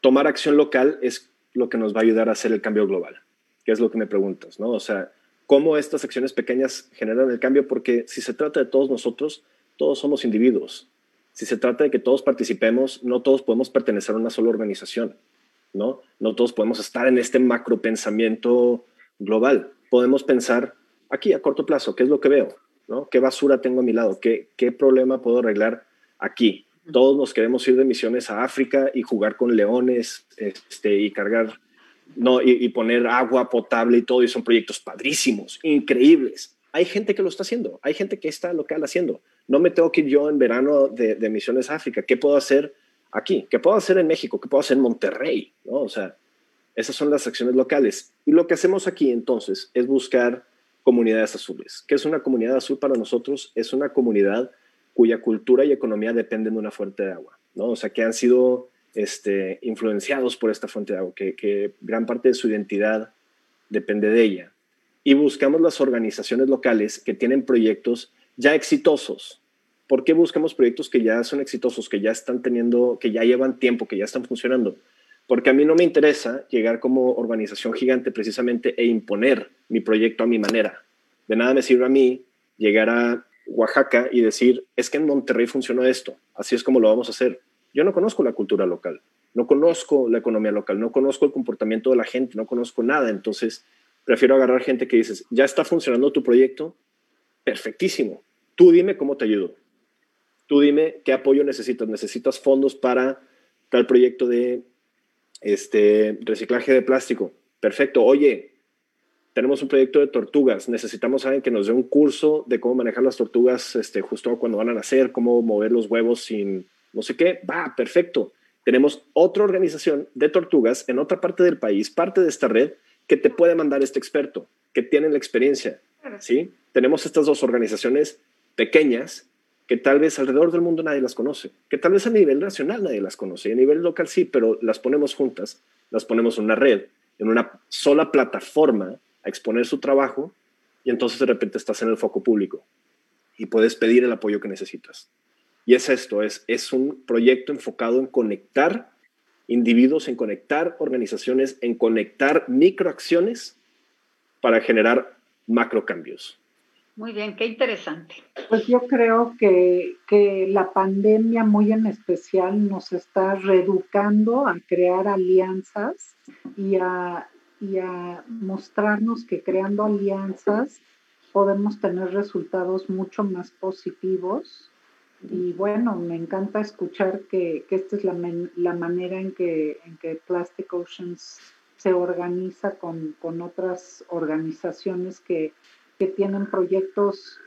tomar acción local es lo que nos va a ayudar a hacer el cambio global, ¿Qué es lo que me preguntas, ¿no? O sea, ¿cómo estas acciones pequeñas generan el cambio? Porque si se trata de todos nosotros, todos somos individuos si se trata de que todos participemos, no todos podemos pertenecer a una sola organización, ¿no? No todos podemos estar en este macro pensamiento global. Podemos pensar aquí a corto plazo, ¿qué es lo que veo? ¿no? ¿Qué basura tengo a mi lado? ¿Qué, qué problema puedo arreglar aquí? Todos nos queremos ir de misiones a África y jugar con leones este, y cargar, no, y, poner agua potable y todo, y son proyectos padrísimos, increíbles. Hay gente que lo está haciendo, hay gente que está local haciendo no me tengo que ir yo en verano de, misiones a África. ¿Qué puedo hacer aquí? ¿Qué puedo hacer en México? ¿Qué puedo hacer en Monterrey? ¿No? O sea, esas son las acciones locales. Y lo que hacemos aquí entonces es buscar comunidades azules. ¿Qué es una comunidad azul para nosotros? Es una comunidad cuya cultura y economía dependen de una fuente de agua, ¿no? O sea, que han sido este, influenciados por esta fuente de agua, que, que gran parte de su identidad depende de ella. Y buscamos las organizaciones locales que tienen proyectos ya exitosos. ¿Por qué buscamos proyectos que ya son exitosos, que ya están teniendo, que ya llevan tiempo, que ya están funcionando? Porque a mí no me interesa llegar como organización gigante precisamente e imponer mi proyecto a mi manera. De nada me sirve a mí llegar a Oaxaca y decir, es que en Monterrey funcionó esto, así es como lo vamos a hacer. Yo no conozco la cultura local, no conozco la economía local, no conozco el comportamiento de la gente, no conozco nada. Entonces, prefiero agarrar gente que dices, ya está funcionando tu proyecto, perfectísimo. Tú dime cómo te ayudo. Tú dime qué apoyo necesitas. ¿Necesitas fondos para tal proyecto de este, reciclaje de plástico? Perfecto. Oye, tenemos un proyecto de tortugas. Necesitamos alguien que nos dé un curso de cómo manejar las tortugas este, justo cuando van a nacer, cómo mover los huevos sin no sé qué. Va, perfecto. Tenemos otra organización de tortugas en otra parte del país, parte de esta red, que te puede mandar este experto, que tiene la experiencia. ¿sí? Tenemos estas dos organizaciones pequeñas que tal vez alrededor del mundo nadie las conoce, que tal vez a nivel nacional nadie las conoce, a nivel local sí, pero las ponemos juntas, las ponemos en una red, en una sola plataforma a exponer su trabajo y entonces de repente estás en el foco público y puedes pedir el apoyo que necesitas. Y es esto, es, es un proyecto enfocado en conectar individuos, en conectar organizaciones, en conectar microacciones para generar macro cambios. Muy bien, qué interesante. Pues yo creo que, la pandemia muy en especial nos está reeducando a crear alianzas y a, y a mostrarnos que creando alianzas podemos tener resultados mucho más positivos. Y bueno, me encanta escuchar que, esta es la, la manera en que, en que Plastic Oceans se organiza con, otras organizaciones que, tienen proyectos,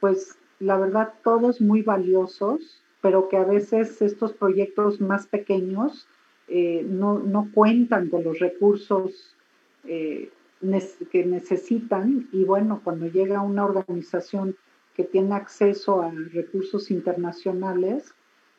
pues la verdad, todos muy valiosos, pero que a veces estos proyectos más pequeños eh, no, cuentan con los recursos eh, que necesitan y bueno, cuando llega una organización que tiene acceso a recursos internacionales,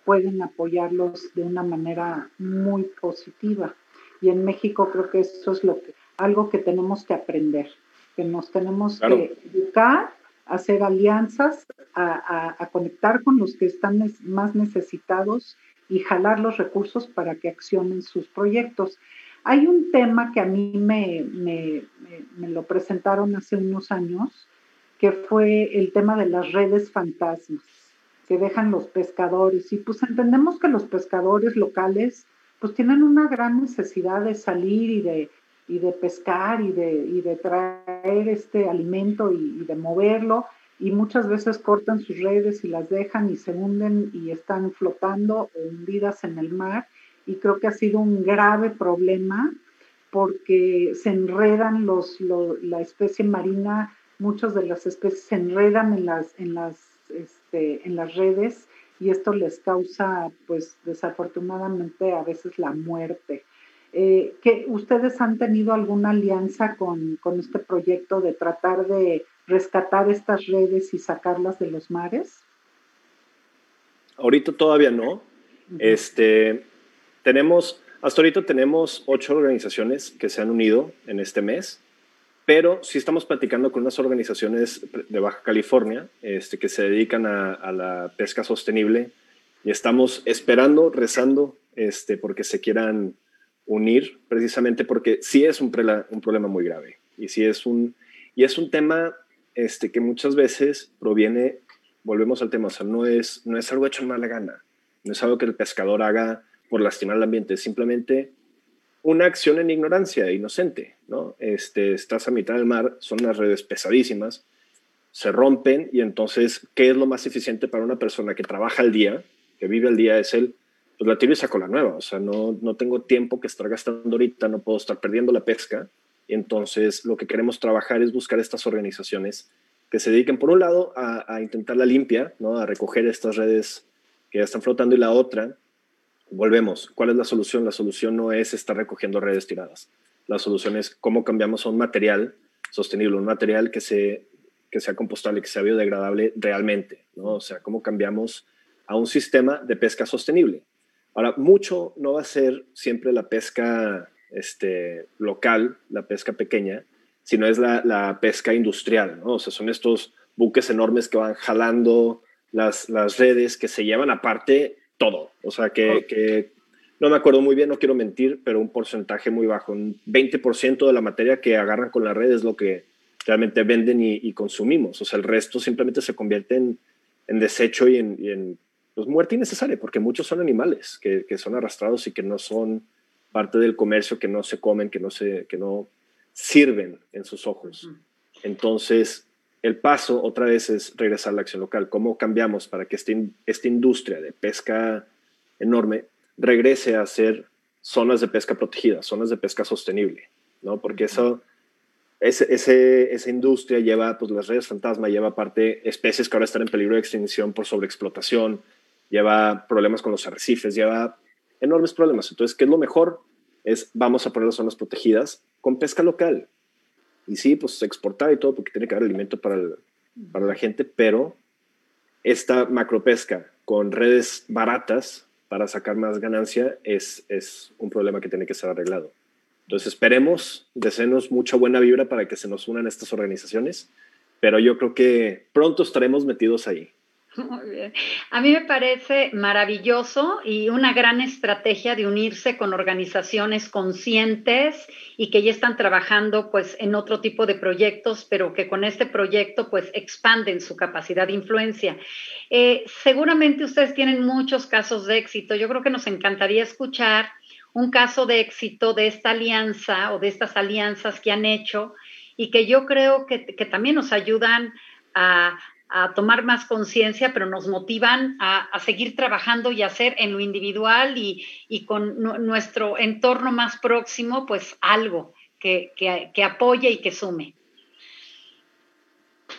pueden apoyarlos de una manera muy positiva. Y en México creo que eso es lo que, algo que tenemos que aprender, que nos tenemos que educar, hacer alianzas, a, a, conectar con los que están más necesitados y jalar los recursos para que accionen sus proyectos. Hay un tema que a mí me, me, me, lo presentaron hace unos años, que fue el tema de las redes fantasmas que dejan los pescadores. Y pues entendemos que los pescadores locales pues tienen una gran necesidad de salir y de, y de pescar y de, y de traer este alimento y, de moverlo. Y muchas veces cortan sus redes y las dejan y se hunden y están flotando o hundidas en el mar. Y creo que ha sido un grave problema porque se enredan los, la especie marina muchas de las especies se enredan en las, en las, este, en las redes y esto les causa, pues desafortunadamente, a veces la muerte. Eh, que ¿Ustedes han tenido alguna alianza con, este proyecto de tratar de rescatar estas redes y sacarlas de los mares? Ahorita todavía no. Este, tenemos, hasta ahorita tenemos ocho organizaciones que se han unido en este mes pero sí estamos platicando con unas organizaciones de Baja California este, que se dedican a, la pesca sostenible y estamos esperando, rezando, este, porque se quieran unir, precisamente porque sí es un, un problema muy grave y sí es un, y es un tema este, que muchas veces proviene, volvemos al tema, o sea, no es, no es algo hecho en mala gana, no es algo que el pescador haga por lastimar al ambiente, simplemente una acción en ignorancia, inocente, ¿no? Este, estás a mitad del mar, son unas redes pesadísimas, se rompen y entonces, ¿qué es lo más eficiente para una persona que trabaja al día, que vive al día? Es el, pues la tiro y saco la nueva, o sea, no, no tengo tiempo que estar gastando ahorita, no puedo estar perdiendo la pesca, y entonces lo que queremos trabajar es buscar estas organizaciones que se dediquen, por un lado, a, a intentar la limpia, ¿no? A recoger estas redes que ya están flotando y la otra, volvemos, ¿cuál es la solución? La solución no es estar recogiendo redes tiradas. La solución es cómo cambiamos a un material sostenible, un material que, se, que sea compostable, que sea biodegradable realmente, ¿no? O sea, cómo cambiamos a un sistema de pesca sostenible. Ahora, mucho no va a ser siempre la pesca este, local, la pesca pequeña, sino es la, la pesca industrial, ¿no? O sea, son estos buques enormes que van jalando las, las redes, que se llevan aparte todo. O sea, que, no me acuerdo muy bien, no quiero mentir, pero un porcentaje muy bajo, un 20% de la materia que agarran con la red es lo que realmente venden y, consumimos. O sea, el resto simplemente se convierte en, desecho y en, pues, muerte innecesaria, porque muchos son animales que, son arrastrados y que no son parte del comercio, que no se comen, que no, se, que no sirven en sus ojos. Entonces, el paso otra vez es regresar a la acción local. ¿Cómo cambiamos para que este, esta industria de pesca enorme regrese a ser zonas de pesca protegidas, zonas de pesca sostenible? ¿no? Porque eso, esa industria lleva, pues las redes fantasma lleva aparte especies que ahora están en peligro de extinción por sobreexplotación, lleva problemas con los arrecifes, lleva enormes problemas. Entonces, ¿qué es lo mejor? Es vamos a poner las zonas protegidas con pesca local, y sí, pues exportar y todo, porque tiene que haber alimento para, para la gente, pero esta macropesca con redes baratas para sacar más ganancia es, es un problema que tiene que ser arreglado. Entonces esperemos, deseemos mucha buena vibra para que se nos unan estas organizaciones, pero yo creo que pronto estaremos metidos ahí. Muy bien. A mí me parece maravilloso y una gran estrategia de unirse con organizaciones conscientes y que ya están trabajando pues en otro tipo de proyectos, pero que con este proyecto pues expanden su capacidad de influencia. Eh, seguramente ustedes tienen muchos casos de éxito. Yo creo que nos encantaría escuchar un caso de éxito de esta alianza o de estas alianzas que han hecho y que yo creo que, que también nos ayudan a a tomar más conciencia, pero nos motivan a, seguir trabajando y hacer en lo individual y, con nuestro entorno más próximo, pues algo que, que, apoye y que sume.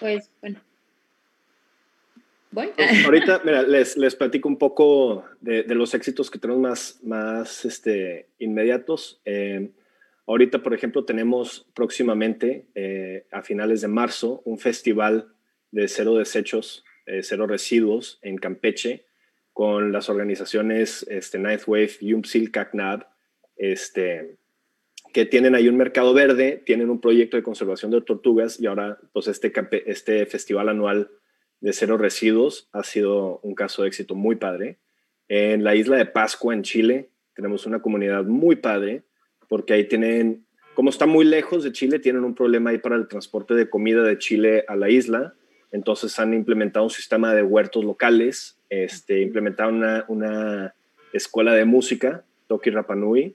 Pues bueno. Pues, ahorita, mira, les, les, platico un poco de, los éxitos que tenemos más, más este, inmediatos. Eh, ahorita, por ejemplo, tenemos próximamente, eh, a finales de marzo, un festival de cero desechos, eh, cero residuos en Campeche, con las organizaciones este, Ninth Wave, Yumpsil, CACNAB, este, que tienen ahí un mercado verde, tienen un proyecto de conservación de tortugas y ahora pues este, este festival anual de cero residuos ha sido un caso de éxito muy padre. En la isla de Pascua, en Chile, tenemos una comunidad muy padre porque ahí tienen, como está muy lejos de Chile, tienen un problema ahí para el transporte de comida de Chile a la isla entonces han implementado un sistema de huertos locales, este, implementaron una, una escuela de música, Toki Rapanui,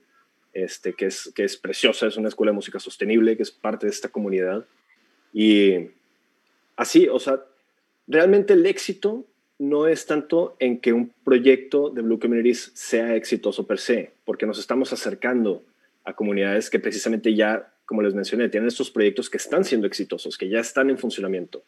este, que, es, que es preciosa, es una escuela de música sostenible, que es parte de esta comunidad. Y así, o sea, realmente el éxito no es tanto en que un proyecto de Blue Communities sea exitoso per se, porque nos estamos acercando a comunidades que precisamente ya, como les mencioné, tienen estos proyectos que están siendo exitosos, que ya están en funcionamiento.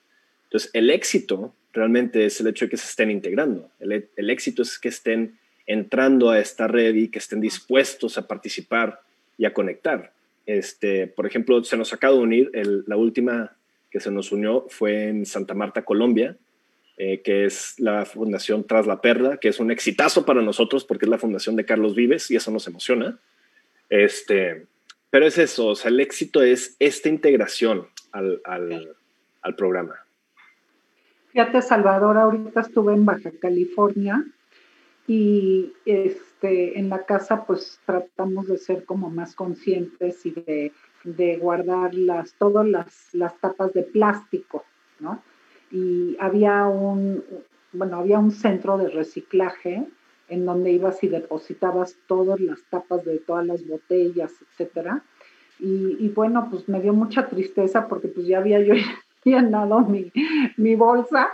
Entonces, el éxito realmente es el hecho de que se estén integrando. El, éxito es que estén entrando a esta red y que estén dispuestos a participar y a conectar. Este, por ejemplo, se nos acaba de unir, la última que se nos unió fue en Santa Marta, Colombia, eh, que es la Fundación Tras la Perla, que es un exitazo para nosotros porque es la fundación de Carlos Vives y eso nos emociona. Este, pero es eso, o sea, el éxito es esta integración al, al programa. Fíjate, Salvador, ahorita estuve en Baja California y este, en la casa pues tratamos de ser como más conscientes y de, guardar las, todas las, las, tapas de plástico, ¿no? Y había un, bueno, había un centro de reciclaje en donde ibas y depositabas todas las tapas de todas las botellas, etcétera. Y, y, bueno, pues me dio mucha tristeza porque pues ya había yo llenado mi, mi bolsa.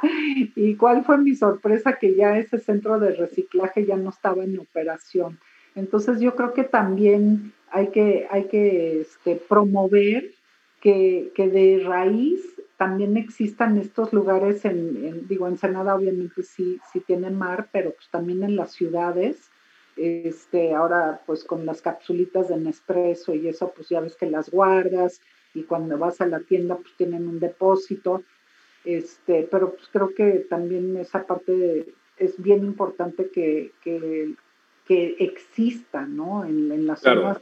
Y cuál fue mi sorpresa que ya ese centro de reciclaje ya no estaba en operación. Entonces yo creo que también hay que, hay que este, promover que, que, de raíz también existan estos lugares, en, en, digo, Ensenada obviamente sí, sí tiene mar, pero pues también en las ciudades, este, ahora pues con las capsulitas de Nespresso y eso pues ya ves que las guardas, y cuando vas a la tienda pues tienen un depósito, este, pero pues creo que también esa parte es bien importante que, que, exista, ¿no? En, las zonas,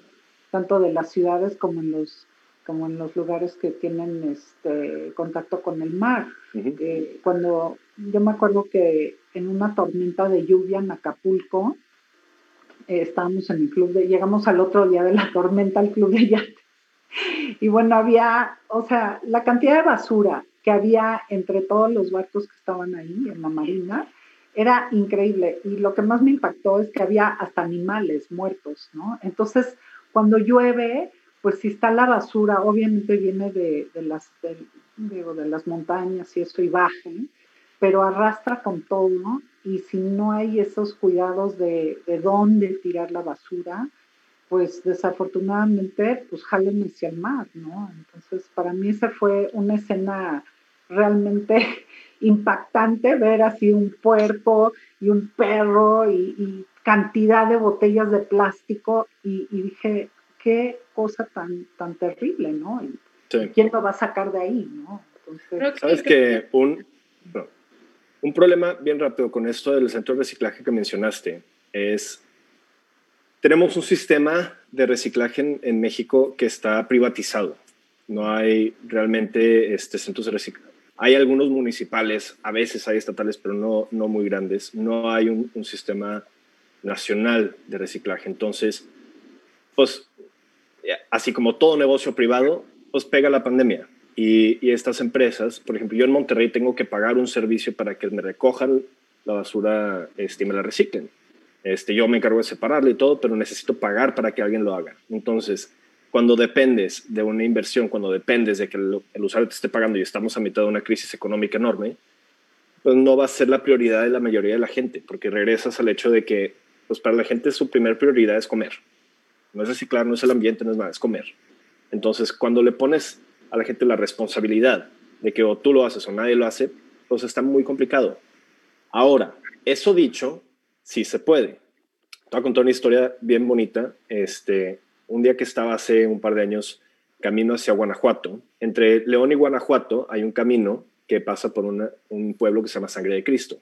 tanto de las ciudades como en los como en los lugares que tienen este contacto con el mar. Eh, cuando yo me acuerdo que en una tormenta de lluvia en Acapulco, eh, estábamos en el club de, llegamos al otro día de la tormenta al club de yates y bueno, había, o sea, la cantidad de basura que había entre todos los barcos que estaban ahí en la marina era increíble. Y lo que más me impactó es que había hasta animales muertos, ¿no? Entonces, cuando llueve, pues si está la basura, obviamente viene de, las, de, de las montañas y eso y baja, pero arrastra con todo, Y si no hay esos cuidados de, de dónde tirar la basura, pues desafortunadamente, pues jalen hacia el mar, ¿no? Entonces, para mí esa fue una escena realmente impactante, ver así un puerco y un perro y, cantidad de botellas de plástico y, dije, qué cosa tan, tan terrible, ¿no? ¿Quién lo va a sacar de ahí, no? Entonces, Sabes que un, un problema bien rápido con esto del centro de reciclaje que mencionaste es tenemos un sistema de reciclaje en, México que está privatizado. No hay realmente este, centros de reciclaje. Hay algunos municipales, a veces hay estatales, pero no, no muy grandes. No hay un, sistema nacional de reciclaje. Entonces, pues, así como todo negocio privado, pues pega la pandemia. Y, y, estas empresas, por ejemplo, yo en Monterrey tengo que pagar un servicio para que me recojan la basura este, y me la reciclen. Este, yo me encargo de separarlo y todo, pero necesito pagar para que alguien lo haga. Entonces, cuando dependes de una inversión, cuando dependes de que el, usuario te esté pagando y estamos a mitad de una crisis económica enorme, pues no va a ser la prioridad de la mayoría de la gente, porque regresas al hecho de que pues para la gente su primer prioridad es comer. No es reciclar, no es el ambiente, no es nada, es comer. Entonces, cuando le pones a la gente la responsabilidad de que o tú lo haces o nadie lo hace, pues está muy complicado. Ahora, eso dicho, sí se puede. Te voy a contar una historia bien bonita. Este, un día que estaba hace un par de años camino hacia Guanajuato, entre León y Guanajuato hay un camino que pasa por un pueblo que se llama Sangre de Cristo.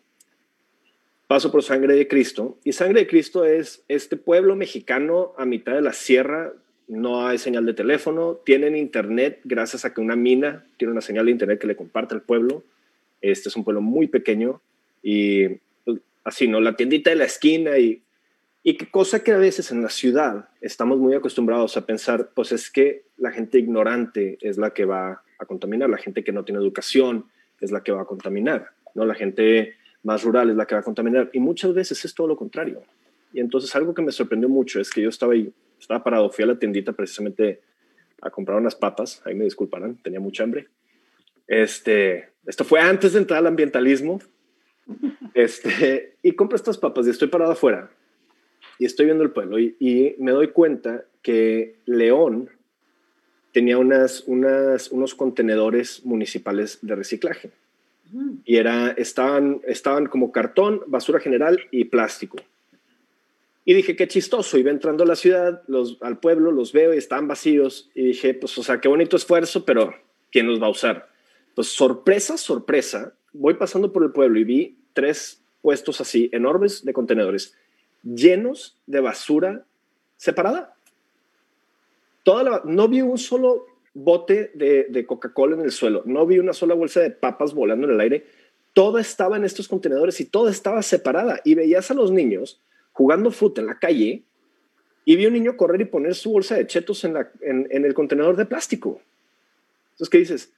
Paso por Sangre de Cristo y Sangre de Cristo es este pueblo mexicano a mitad de la sierra, no hay señal de teléfono, tienen internet gracias a que una mina tiene una señal de internet que le comparte al pueblo. Este es un pueblo muy pequeño y así, ¿no? La tiendita de la esquina y, y qué cosa que a veces en la ciudad estamos muy acostumbrados a pensar, pues es que la gente ignorante es la que va a contaminar, la gente que no tiene educación es la que va a contaminar, ¿no? La gente más rural es la que va a contaminar y muchas veces es todo lo contrario. Y entonces algo que me sorprendió mucho es que yo estaba ahí, estaba parado, fui a la tiendita precisamente a comprar unas papas, ahí me disculparán, tenía mucha hambre. Este, esto fue antes de entrar al ambientalismo. Este, y compro estas papas y estoy parado afuera y estoy viendo el pueblo y, y me doy cuenta que León tenía unas, unas, unos contenedores municipales de reciclaje. Y era, estaban, estaban como cartón, basura general y plástico. Y dije, qué chistoso. Iba entrando a la ciudad, los, al pueblo, los veo y estaban vacíos. Y dije, pues, o sea, qué bonito esfuerzo, pero ¿quién los va a usar? Pues, sorpresa, sorpresa. Voy pasando por el pueblo y vi tres puestos así, enormes de contenedores, llenos de basura separada. Toda no vi un solo bote de, Coca-Cola en el suelo, no vi una sola bolsa de papas volando en el aire. Toda estaba en estos contenedores y toda estaba separada. Y veías a los niños jugando fútbol en la calle y vi un niño correr y poner su bolsa de chetos la, en, en el contenedor de plástico. Entonces, ¿qué dices?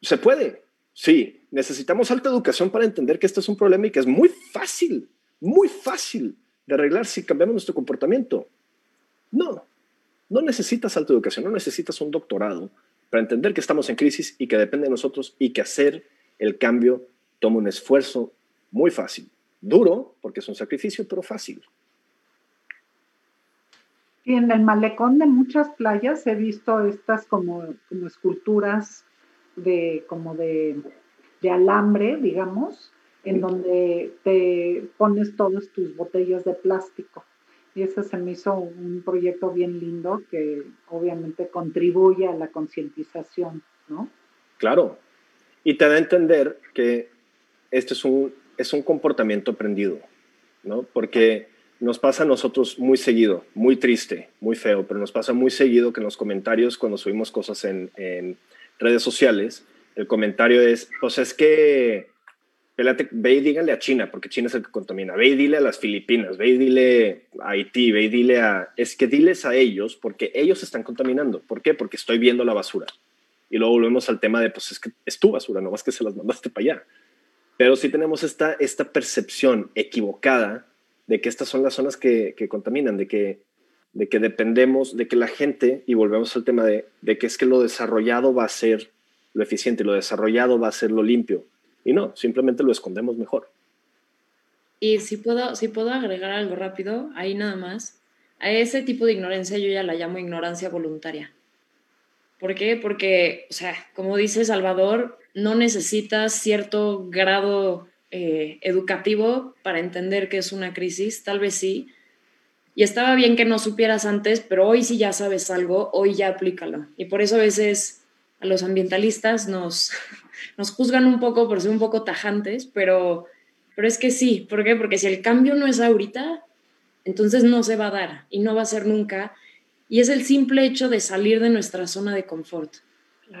¿Se puede? Sí. Necesitamos alta educación para entender que esto es un problema y que es muy fácil, muy fácil de arreglar si cambiamos nuestro comportamiento. No, no necesitas alta educación, no necesitas un doctorado para entender que estamos en crisis y que depende de nosotros y que hacer el cambio toma un esfuerzo muy fácil. Duro, porque es un sacrificio, pero fácil. Y en el malecón de muchas playas he visto estas como, como esculturas de, como de, de alambre, digamos, en donde te pones todas tus botellas de plástico. Y ese se me hizo un proyecto bien lindo que obviamente contribuye a la concientización, ¿no? Claro. Y te da a entender que este es un, es un comportamiento aprendido, ¿no? Porque nos pasa a nosotros muy seguido, muy triste, muy feo, pero nos pasa muy seguido que en los comentarios, cuando subimos cosas en, en redes sociales, el comentario es, pues es que ve y díganle a China, porque China es el que contamina. Ve y dile a las Filipinas, ve y dile a Haití, ve y dile a... Es que diles a ellos, porque ellos están contaminando. ¿Por qué? Porque estoy viendo la basura. Y luego volvemos al tema de, pues es que es tu basura, no más que se las mandaste para allá. Pero sí tenemos esta, esta percepción equivocada de que estas son las zonas que, que contaminan, de que, de que dependemos, de que la gente, y volvemos al tema de, de que es que lo desarrollado va a ser lo eficiente, lo desarrollado va a ser lo limpio y no, simplemente lo escondemos mejor. Y si puedo, si puedo agregar algo rápido, ahí nada más, a ese tipo de ignorancia yo ya la llamo ignorancia voluntaria. ¿Por qué? Porque, o sea, como dice Salvador, no necesitas cierto grado eh, educativo para entender que es una crisis, tal vez sí. Y estaba bien que no supieras antes, pero hoy sí ya sabes algo, hoy ya aplícalo. Y por eso a veces a los ambientalistas nos, nos juzgan un poco por ser un poco tajantes, pero, pero es que sí. ¿Por qué? Porque si el cambio no es ahorita, entonces no se va a dar y no va a ser nunca. Y es el simple hecho de salir de nuestra zona de confort.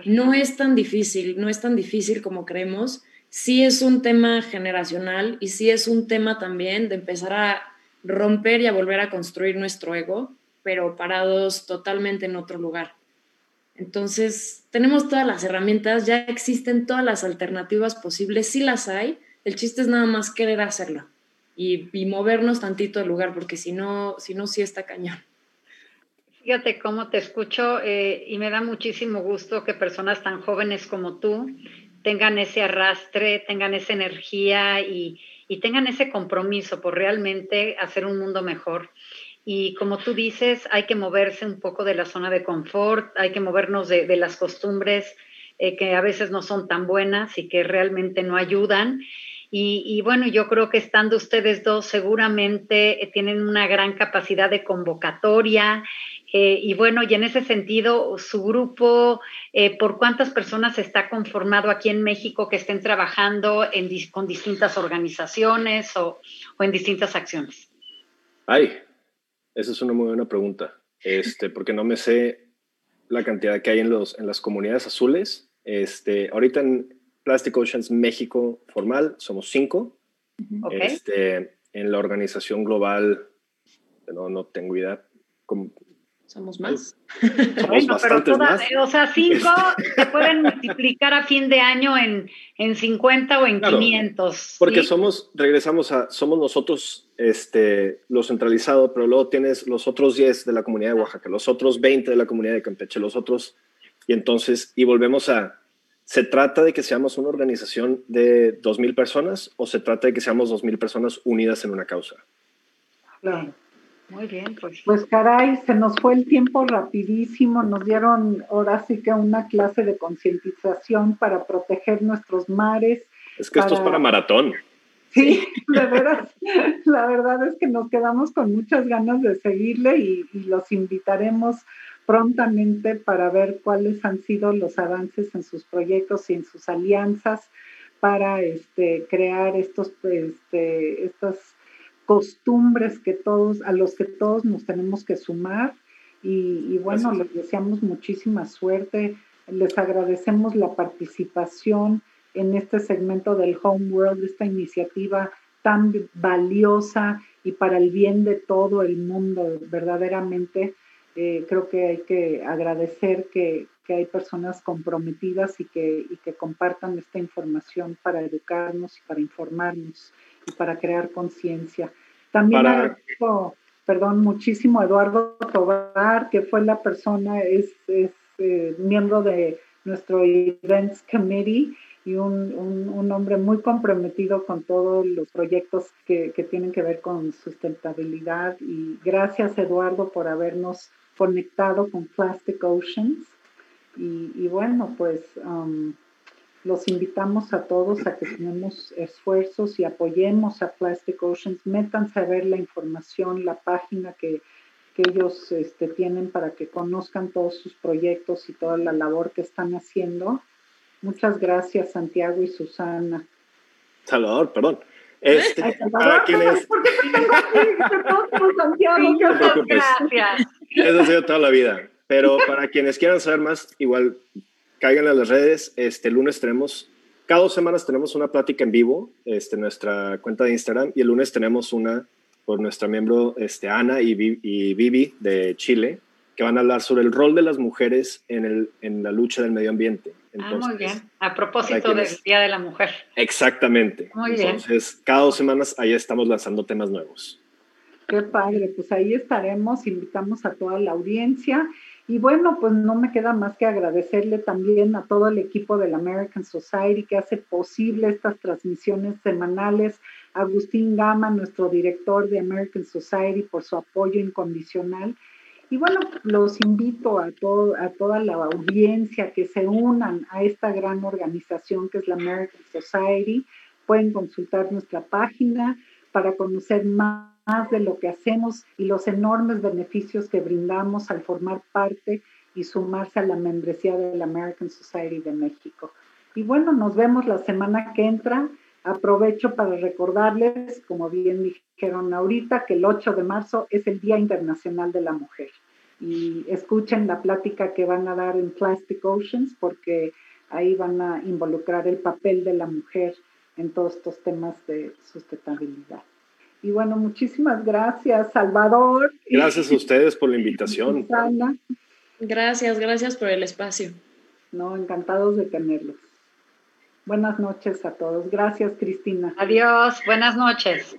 No es tan difícil, no es tan difícil como creemos. Sí es un tema generacional y sí es un tema también de empezar a romper y a volver a construir nuestro ego, pero parados totalmente en otro lugar. Entonces, tenemos todas las herramientas, ya existen todas las alternativas posibles, sí las hay, el chiste es nada más querer hacerlo y, movernos tantito del lugar, porque si no, si no, sí está cañón. Fíjate cómo te escucho eh, y me da muchísimo gusto que personas tan jóvenes como tú tengan ese arrastre, tengan esa energía y, tengan ese compromiso por realmente hacer un mundo mejor. Y como tú dices, hay que moverse un poco de la zona de confort, hay que movernos de, las costumbres eh, que a veces no son tan buenas y que realmente no ayudan. Y, bueno, yo creo que estando ustedes dos seguramente eh, tienen una gran capacidad de convocatoria. Eh, y bueno, y en ese sentido, su grupo, eh, ¿por cuántas personas está conformado aquí en México que estén trabajando en, con distintas organizaciones o, o, en distintas acciones? Ay, esa es una muy buena pregunta, este, porque no me sé la cantidad que hay en, los, en las comunidades azules. Este, ahorita en, Plastic Oceans México formal, somos cinco. Este, en la organización global, no, no tengo idea. Somos más. Somos bastantes más. O sea, cinco se pueden multiplicar a fin de año en, en 50 o en 500. Porque somos, regresamos a, somos nosotros este, lo centralizado, pero luego tienes los otros 10 de la comunidad de Oaxaca, los otros 20 de la comunidad de Campeche, los otros, y entonces, y volvemos a, ¿Se trata de que seamos una organización de 2.000 personas o se trata de que seamos 2.000 personas unidas en una causa? Claro. Muy bien, pues. Pues caray, se nos fue el tiempo rapidísimo, nos dieron ahora sí que una clase de concientización para proteger nuestros mares. Es que esto es para maratón. Sí, de veras, la verdad es que nos quedamos con muchas ganas de seguirle y, y los invitaremos prontamente para ver cuáles han sido los avances en sus proyectos y en sus alianzas para este, crear estos, este, estas costumbres que todos, a los que todos nos tenemos que sumar. Y, bueno, les deseamos muchísima suerte. Les agradecemos la participación en este segmento del Home World, esta iniciativa tan valiosa y para el bien de todo el mundo, verdaderamente. Eh, creo que hay que agradecer que, que, hay personas comprometidas y que, y que compartan esta información para educarnos y para informarnos y para crear conciencia. También agradezco, perdón, muchísimo a Eduardo Tobar, que fue la persona, es, es eh, miembro de nuestro Events Committee y un, un, un, hombre muy comprometido con todos los proyectos que, que tienen que ver con sustentabilidad. Y gracias, Eduardo, por habernos conectado con Plastic Oceans. Y, bueno, pues um, los invitamos a todos a que tenemos esfuerzos y apoyemos a Plastic Oceans. Métanse a ver la información, la página que, que ellos este, tienen para que conozcan todos sus proyectos y toda la labor que están haciendo. Muchas gracias, Santiago y Susana. Salvador, perdón. Este, para quienes... Gracias. Eso ha sido toda la vida. Pero para quienes quieran saber más, igual caigan a las redes. Este lunes tenemos, cada dos semanas tenemos una plática en vivo, este, nuestra cuenta de Instagram, y el lunes tenemos una por nuestra miembro este, Ana y, y Vivi de Chile, que van a hablar sobre el rol de las mujeres en, el, en la lucha del medio ambiente. ah, muy bien. A propósito del Día de la Mujer. Exactamente. Muy bien. Entonces, cada dos semanas ahí estamos lanzando temas nuevos. Qué padre, pues ahí estaremos, invitamos a toda la audiencia. Y bueno, pues no me queda más que agradecerle también a todo el equipo de la American Society que hace posible estas transmisiones semanales. Agustín Gama, nuestro director de American Society, por su apoyo incondicional. Y bueno, los invito a, todo, a toda la audiencia que se unan a esta gran organización que es la American Society. Pueden consultar nuestra página para conocer más de lo que hacemos y los enormes beneficios que brindamos al formar parte y sumarse a la membresía de la American Society de México. Y bueno, nos vemos la semana que entra. Aprovecho para recordarles, como bien dijeron ahorita, que el 8 de marzo es el Día Internacional de la Mujer. Y escuchen la plática que van a dar en Plastic Oceans porque ahí van a involucrar el papel de la mujer en todos estos temas de sustentabilidad. Y bueno, muchísimas gracias, Salvador. Gracias a ustedes por la invitación. Gracias, gracias por el espacio. No, encantados de tenerlos. Buenas noches a todos. Gracias, Cristina. Adiós, buenas noches.